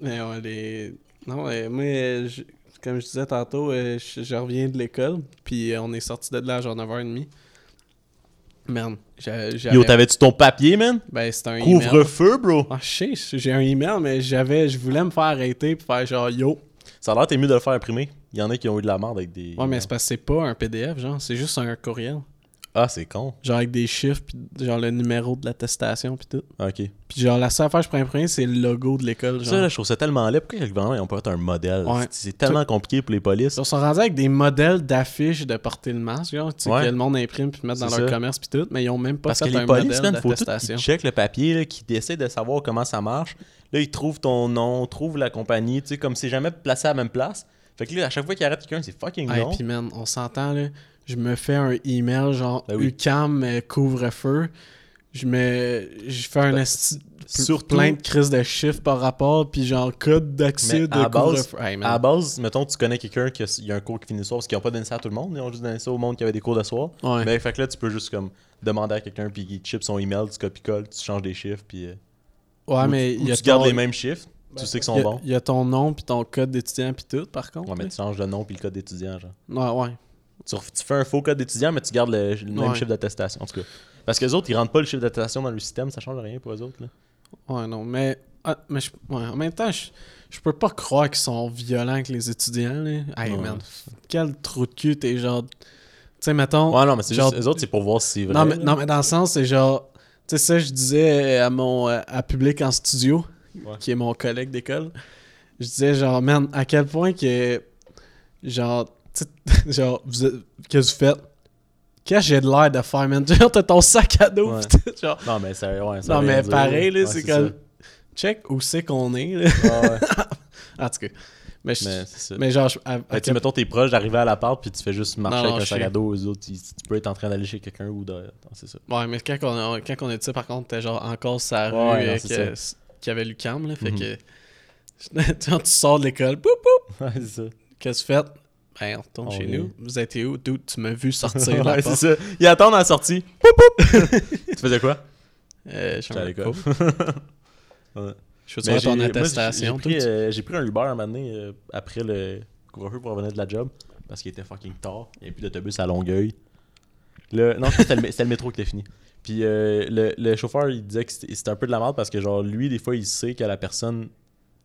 Mais on les... Non, mais moi, je- comme je disais tantôt, euh, je, je reviens de l'école, puis euh, on est sorti de là à genre 9h30. Merde, j'ai- j'avais... Yo, t'avais-tu ton papier, man? Ben, c'était un email. Couvre-feu, bro! Ah, je sais, j'ai un email, mais j'avais... Je voulais me faire arrêter pour faire genre « Yo ». Ça a l'air t'es mieux de le faire imprimer. Il y en a qui ont eu de la merde avec des. Ouais, mais c'est parce que c'est pas un PDF, genre, c'est juste un courriel. Ah, c'est con. Genre avec des chiffres, puis genre le numéro de l'attestation, puis tout. Ok. Puis genre, la seule affaire que je pourrais imprimer, c'est le logo de l'école. Ça, là, je trouve ça tellement laid. Pourquoi le gouvernement, ils ont pas fait un modèle? Ouais. C'est- tellement compliqué pour les polices. Ils sont rendus avec des modèles d'affiches de porter le masque, genre, tu sais, Ouais. que le monde imprime puis mettre dans leur commerce puis tout, mais ils ont même pas Parce fait que les un polices, modèle d'attestation. checkent le papier, là, qu'ils essaient de savoir comment ça marche. Là, ils trouvent ton nom, trouvent la compagnie, tu sais, comme c'est jamais placé à la même place. Fait que là, à chaque fois qu'ils arrêtent quelqu'un, c'est fucking Hey, long. puis man, on s'entend là, je me fais un email genre Ben oui. UCAM euh, couvre-feu. Je me je fais un Ben, esti- surtout- plein de crises de chiffres par rapport puis genre code d'accès de couvre-feu. Hey. À la base, mettons, tu connais quelqu'un qui a, y a un cours qui finit le soir parce qu'ils ont pas donné ça à tout le monde, ils ont juste donné ça au monde qui avait des cours de soir. Ouais. Mais fait que là, tu peux juste comme demander à quelqu'un puis il chip son email, tu copies-colles, tu changes des chiffres puis euh, ouais, ou- mais ou il y a tu gardes les mêmes chiffres, tu sais qu'ils sont bons. Il y a ton nom puis ton code d'étudiant puis tout par contre. Ouais, mais tu changes le nom puis le code d'étudiant, genre. Ouais, ouais. Tu, tu fais un faux code d'étudiant, mais tu gardes le, le même Ouais. chiffre d'attestation, en tout cas. Parce que les autres, ils rentrent pas le chiffre d'attestation dans le système, ça change rien pour eux autres, là. Ouais, non, mais, ah, mais je- ouais, en même temps, je, je peux pas croire qu'ils sont violents avec les étudiants. Là. Hey, Ouais. man, quel trou de cul t'es genre. Tu sais, mettons. Ouais, non, mais c'est Genre- juste, les autres, c'est pour voir si c'est vrai. non, mais, là. non, mais dans le sens, c'est genre. Tu sais, ça, je disais à mon à Public en studio, Ouais. qui est mon collègue d'école. Je disais, genre, man, à quel point que. Genre, genre, vous êtes- qu'est-ce que vous faites? Qu'est-ce que j'ai de l'air de faire, man? Genre, t'as ton sac à dos, Ouais. pis genre. Non, mais ça, ouais, ça Non, mais pareil, là, Ouais, c'est comme. Check où c'est qu'on est, là. Ouais, ouais. En tout cas. Mais, je- mais c'est ça. mais genre, je- à- à tu mettons, t'es proche d'arriver à l'appart, puis tu fais juste marcher Non, non, avec un sac à dos, aux autres, tu, tu peux être en train d'aller chez quelqu'un ou de. non, c'est ça. Ouais, mais quand on, quand on dit ça, par contre, t'es genre encore sa rue Ouais, euh, y avait Lucam, là. Fait Mhm. que. Quand tu sors de l'école, poup, poup, Ouais, c'est ça. qu'est-ce que tu fais? On retourne On chez nous. Vous êtes où? D'où tu m'as vu sortir ouais, c'est ça. Ils attendent à la sortie. Poup, poup. tu faisais quoi? Euh, je suis J'étais à l'école. Ouais. Je voir ton attestation. J'ai pris, euh, j'ai pris un Uber un moment donné euh, après le couvre-feu pour revenir de la job parce qu'il était fucking tard. Il n'y avait plus d'autobus à Longueuil. Le, non, je c'était le, métro qui était fini. Puis euh, le, le chauffeur, il disait que c'était c'était un peu de la merde parce que, genre, lui, des fois, il sait que la personne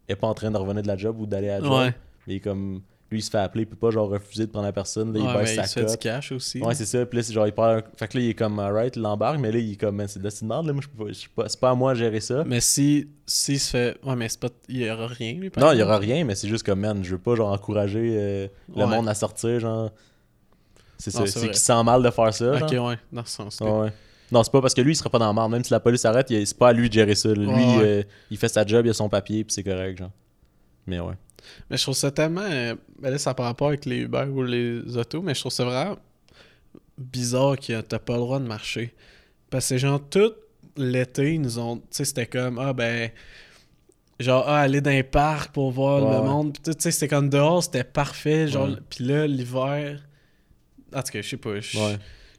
est pas en train de revenir de la job ou d'aller à la job. Ouais, Mais il est comme. Lui, il se fait appeler, il peut pas, genre, refuser de prendre la personne. Là, il ouais baisse sa il se fait du cash aussi. Ouais, c'est ça. Puis là, c'est genre, il parle. Fait que là, il est comme, alright, il l'embarque, mais là, il est comme, c'est de la merde, là. Moi, je pas- je suis pas- c'est pas à moi de gérer ça. Mais si, si se fait. Ouais, mais c'est pas. Il y aura rien, lui, par Non, il y aura rien, mais c'est juste comme, man, je veux pas, genre, encourager euh, le Ouais. monde à sortir, genre. C'est ça. c'est qu'il se sent mal de faire ça. Ok, genre. ouais, dans ce sens-là. Ouais, ouais. Non, c'est pas parce que lui, il serait pas dans le marde. Même si la police arrête, c'est pas à lui de gérer ça. Lui, Ouais, ouais. euh, il fait sa job, il a son papier, puis c'est correct, genre. Mais ouais. Mais je trouve ça tellement. euh, Ben là, ça pas rapport avec les Uber ou les autos, mais je trouve ça vraiment bizarre que t'as pas le droit de marcher. Parce que c'est genre tout l'été, ils nous ont. Tu sais, c'était comme Ah ben. Genre, ah, aller dans les parcs pour voir Ouais, le ouais. monde. Puis tout, tu sais, c'était comme dehors, c'était parfait. Genre, puis là, l'hiver. En tout cas, je sais pas. Ouais.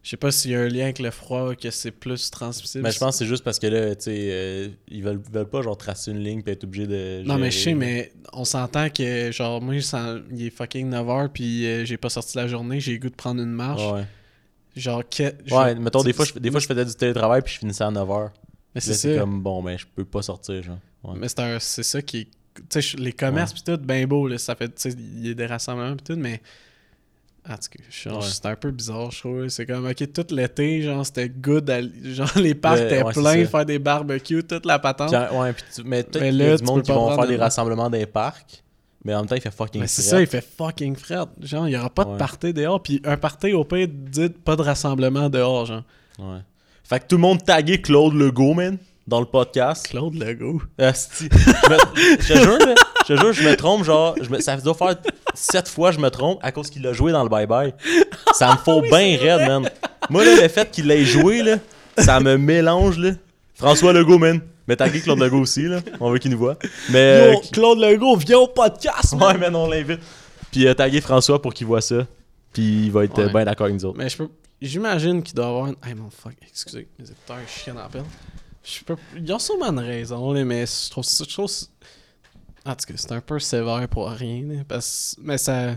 Je sais pas s'il y a un lien avec le froid, que c'est plus transmissible. Mais je pense que c'est juste parce que là, tu sais, euh, ils veulent, veulent pas, genre, tracer une ligne puis être obligé de. Non, mais je sais, mais on s'entend que, genre, moi, sens- il est fucking 9h, puis euh, j'ai pas sorti la journée, j'ai le goût de prendre une marche. Ouais. Genre, que, Ouais, je- mettons, des fois, je, des fois, je faisais du télétravail puis je finissais à 9h. Mais c'est comme, bon, ben, je peux pas sortir, genre. Ouais. Mais c'est ça qui est. Tu sais, les commerces, pis tout, ben beau, là, ça fait. Tu sais, il y a des rassemblements, pis tout, mais. En tout cas, c'est un peu bizarre, je trouve. C'est comme, ok, tout l'été, genre, c'était good. à- genre, les parcs étaient ouais, pleins, faire des barbecues, toute la patente. Ouais, puis tu- mais peut-être Mais y a du monde qui vont faire des de- rassemblements les parcs, mais en même temps, il fait fucking Mais c'est fret. ça, il fait fucking fret. Genre, il y aura pas de party dehors, puis un party, au pire, dites pas de rassemblement dehors, genre. Ouais. Fait que tout le monde taguait Claude Legault, man, dans le podcast. Claude Legault. Je me- je te jure, je jure, je me trompe, genre, je me- ça doit faire sept fois je me trompe à cause qu'il l'a joué dans le bye-bye. Ça me faut bien raide, man. Moi, là, le fait qu'il l'ait joué, là, ça me mélange, là. François Legault, man. Mais taguer Claude Legault aussi, là. On veut qu'il nous voit. Mais. Yo, Claude Legault, viens au podcast, man! Ouais, mais non, on l'invite. Puis euh, taguer François pour qu'il voit ça. Puis il va être euh, Ouais. bien d'accord avec nous autres. Mais je peux. J'imagine qu'il doit avoir. Hey mon fuck, excusez, mes écouteurs chiens en peine. Je peux. Ils ont sûrement une raison, là, mais je trouve. Je trouve ça- En tout cas, c'est un peu sévère pour rien. parce... Mais ça.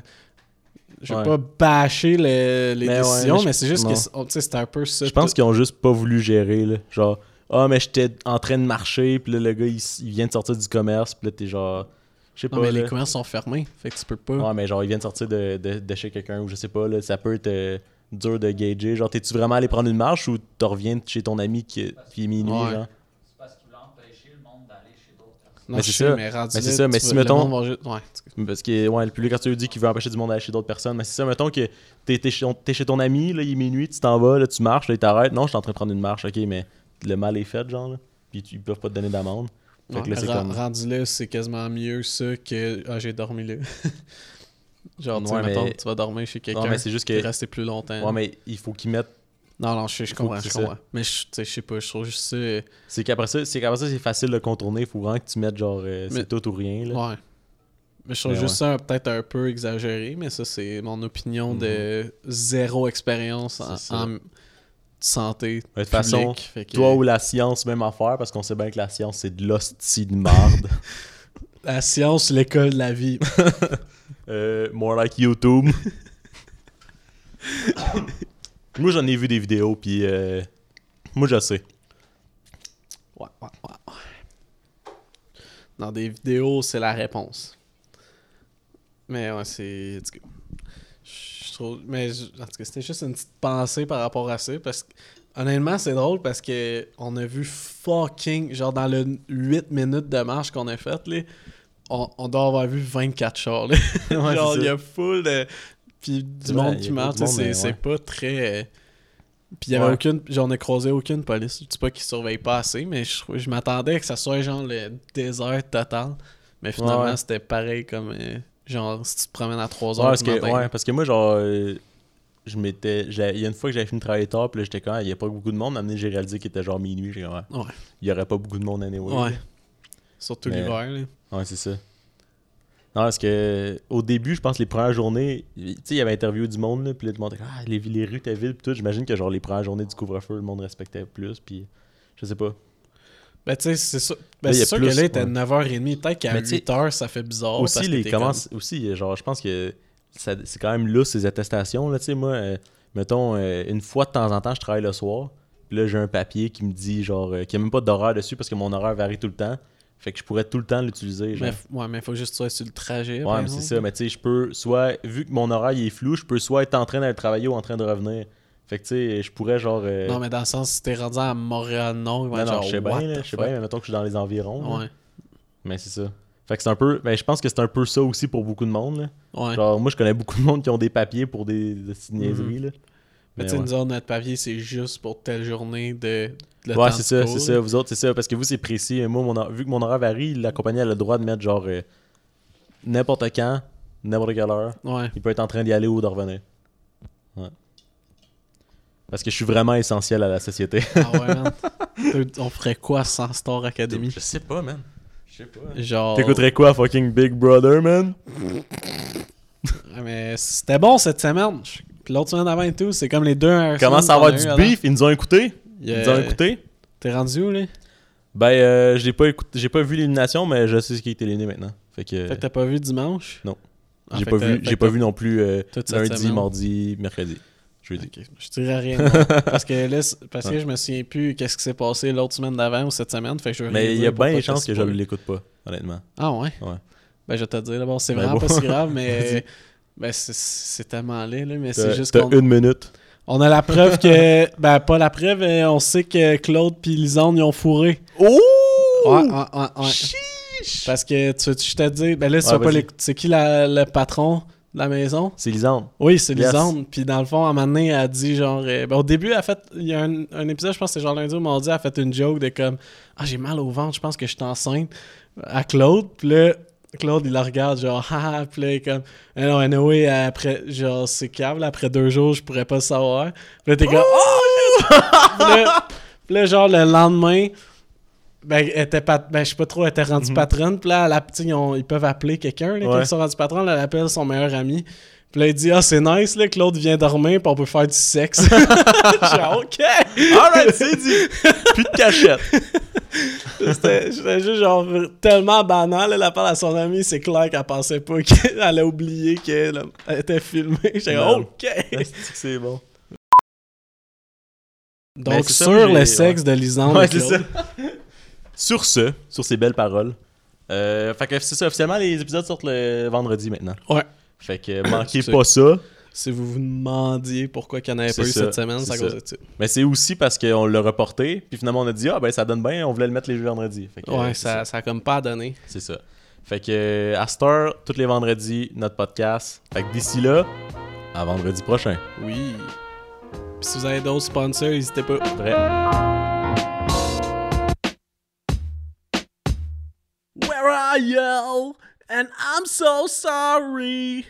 Je Ouais. pas bâcher le- les Mais ouais, décisions, mais c'est juste non. que c'est- oh, c'est un peu ça. Je pense qu'ils ont juste pas voulu gérer, là. Genre, ah, mais j'étais en train de marcher, puis là, le gars, il, vient de sortir du commerce, puis là, t'es genre. Je sais pas. Non, mais là. les commerces sont fermés, fait que tu peux pas. Ouais, mais genre, il vient de sortir de, de, de chez quelqu'un, ou je sais pas, là, ça peut être euh, dur de gager. Genre, t'es-tu vraiment allé prendre une marche ou tu reviens chez ton ami qui, qui est minuit, Ouais. genre? C'est parce qu'il voulait empêcher le monde d'aller chez d'autres personnes. Non, mais je c'est ça. mais rendu Mais c'est là, ça, mais tu si, mettons- Ouais. Parce que, ouais, le public Arthur dit qu'il veut empêcher du monde d'aller chez d'autres personnes. Mais c'est ça, mettons que t'es, t'es chez, ton ami, là, il est minuit, tu t'en vas, là, tu marches, là, il t'arrête. Non, je suis en train de prendre une marche, ok, mais le mal est fait, genre, là. Puis tu- ils peuvent pas te donner d'amende. Ouais, comme. Rendu là, c'est quasiment mieux ça que ah, j'ai dormi là. Genre, tu Ouais, mettons, mais- tu vas dormir chez quelqu'un. Non, mais c'est juste que. resté plus longtemps. Ouais, mais il faut qu'ils mettent. Non, non, je, je comprends, je. Mais je, je sais pas, je trouve juste ça. euh, C'est qu'après ça, c'est qu'après ça, c'est facile de contourner. Il faut vraiment que tu mettes, genre, euh, c'est tout ou rien, là. Ouais. Mais je trouve Mais juste ça peut-être un peu exagéré, mais ça, c'est mon opinion de zéro expérience en, Mhm. Santé. De toute façon, que- Toi ou la science, même affaire, parce qu'on sait bien que la science, c'est de l'hostie de marde. La science, l'école de la vie. Euh, more like YouTube. moi, j'en ai vu des vidéos, puis euh, moi, je sais. Ouais, ouais, ouais, ouais. Dans des vidéos, c'est la réponse. Mais ouais, c'est. Je trouve. Mais je- en tout cas, c'était juste une petite pensée par rapport à ça. Parce que. Honnêtement, c'est drôle parce que on a vu fucking. Genre, dans le 8 minutes de marche qu'on a fait, là, on, on doit avoir vu 24 chars. là. Ouais, genre, il y a full de. Puis du C'est monde qui marche. C'est pas très. euh, Puis il y avait Ouais. aucune. Genre, on a croisé aucune police. Je dis pas qu'ils surveillent pas assez, mais je, je m'attendais que ça soit genre le désert total. Mais finalement, Ouais. c'était pareil comme. euh, genre, si tu te promènes à 3 Ouais, heures parce que, ouais, parce que moi, genre, euh, je m'étais. Il y a une fois que j'avais fini de travailler tard, puis là, j'étais quand il y a pas beaucoup de monde. Amené, j'ai réalisé qu'il était genre minuit. J'ai dit, ouais, Ouais. il y aurait pas beaucoup de monde anyway. Ouais. Surtout Mais- l'hiver, là. Ouais, c'est ça. Non, parce que au début, je pense les premières journées, tu sais, il y avait interview du monde, là, puis là, tout le monde était ah, les, les rues étaient vides, puis tout. J'imagine que genre les premières journées du couvre-feu, le monde respectait plus, puis je sais pas. Ben, tu sais, c'est ça. Ben, Là, il y c'est a sûr plus, que là, il était ouais. 9h30. Peut-être qu'à Mais tu sais, 8h, ça fait bizarre. aussi, parce que les aussi, genre, je pense que c'est quand même lousse, ces attestations, là, tu sais, moi, euh, mettons, euh, une fois de temps en temps, je travaille le soir, puis là, j'ai un papier qui me dit, genre, euh, qu'il n'y a même pas d'horaire dessus, parce que mon horaire varie tout le temps, fait que je pourrais tout le temps l'utiliser. Mais, ouais, mais il faut juste que tu sois sur le trajet. Ouais, mais c'est ça. Mais tu sais, je peux soit, vu que mon horaire il est flou, je peux soit être en train d'aller travailler ou en train de revenir. Fait que tu sais, je pourrais genre. euh, Non, mais dans le sens, si t'es rendu à Montréal-Nord, non, être non, genre, je sais bien, je sais bien, mais mettons que je suis dans les environs. là. Ouais, Mais c'est ça. Fait que c'est un peu. Ben, je pense que c'est un peu ça aussi pour beaucoup de monde. Là. ouais. Genre, moi, je connais beaucoup de monde qui ont des papiers pour des, des niaiseries. là. Mais tu sais, ouais. nous autres, notre papier, c'est juste pour telle journée de. le Ouais, c'est de ça, c'est ça. Vous autres, c'est ça. Parce que vous, c'est précis. Moi, mon vu que mon horaire varie, la compagnie a le droit de mettre genre euh, n'importe quand, n'importe quelle heure. Ouais. Il peut être en train d'y aller ou de revenir. Ouais. Parce que je suis vraiment essentiel à la société. Ah ouais, man. On ferait quoi sans Star Academy? Je sais pas, man. Je sais pas. Genre. T'écouterais quoi, fucking Big Brother, man? Ouais, Mais c'était bon cette semaine. Je- l'autre semaine avant et tout, c'est comme les deux. euh, Comment semaines ça qu'on va a du eu beef? Ils nous ont écoutés? Ils nous ont écoutés? T'es rendu où, là? Ben, euh, j'ai pas écouté, j'ai pas vu l'élimination, mais je sais ce qui est éliminé maintenant. Fait que, Fait que t'as pas vu dimanche? Non. Ah, j'ai pas vu, j'ai pas vu non plus euh, lundi, semaine. mardi, mercredi, jeudi. Ok, Je dirais rien. parce que là, parce que je me souviens plus qu'est-ce qui s'est passé l'autre semaine d'avant ou cette semaine. Fait que je Mais il y a bien des chances que je spoil. l'écoute pas, honnêtement. Ah ouais? Ouais. Ben je vais te dire d'abord, c'est Ben vraiment bon. pas si grave, mais. Ben c'est- c'est tellement laid, là, mais c'est juste t'as une minute. on a la preuve que. Ben pas la preuve, mais on sait que Claude puis Lisande ils ont fourré. Oh! Ouais, ouais, ouais, ouais. Parce que tu, tu je te dis, ben là, vas pas c'est qui la- le patron de la maison? C'est Lisande. Oui, c'est Yes. Lisande. Puis dans le fond, à un moment donné, elle a dit genre. euh, ben, au début, elle a fait. Il y a un, un épisode, je pense que c'était genre lundi ou mardi, elle a fait une joke de comme Ah, j'ai mal au ventre, je pense que je suis enceinte. À Claude. Puis là, Claude, il la regarde genre Ah, puis là, il est comme Ah non, anyway, après, genre, c'est câble, après deux jours, je pourrais pas le savoir. Puis là, t'es comme Oh! puis, là, puis là, genre, le lendemain. Ben, elle était pat... ben, je sais pas trop, elle était rendue patronne. Puis là, la petite, ils, ont- ils peuvent appeler quelqu'un. Là, Quand ils sont rendus patronnes, là, elle appelle son meilleur ami. Puis là, il dit Ah, c'est nice, là, Claude vient dormir, puis on peut faire du sexe. Genre, OK. Alright, c'est dit. Plus de cachette. C'était juste genre tellement banal. Elle parle à son ami, c'est clair qu'elle pensait pas qu'elle allait oublier qu'elle elle était filmée. Comme, OK. Que c'est bon. Donc, Ben, ça, sur le j'ai- sexe de Lisande. Ouais, ça. Sur ce, sur ces belles paroles. Euh, fait que c'est ça, officiellement, les épisodes sortent le vendredi maintenant. Ouais. Fait que manquez C'est- pas ça. Si vous vous demandiez pourquoi il n'y en avait pas eu ça, cette semaine, c'est à cause ça. de ça. Mais c'est aussi parce qu'on l'a reporté, puis finalement on a dit ah ben ça donne bien, on voulait le mettre les jeux vendredi. Fait que, Ouais, euh, ça, ça a comme pas donné. C'est ça. Fait que euh, à Star, tous les vendredis, notre podcast. Fait que d'ici là, à vendredi prochain. Oui. Puis si vous avez d'autres sponsors, n'hésitez pas. Vrai. Where are you? And I'm so sorry.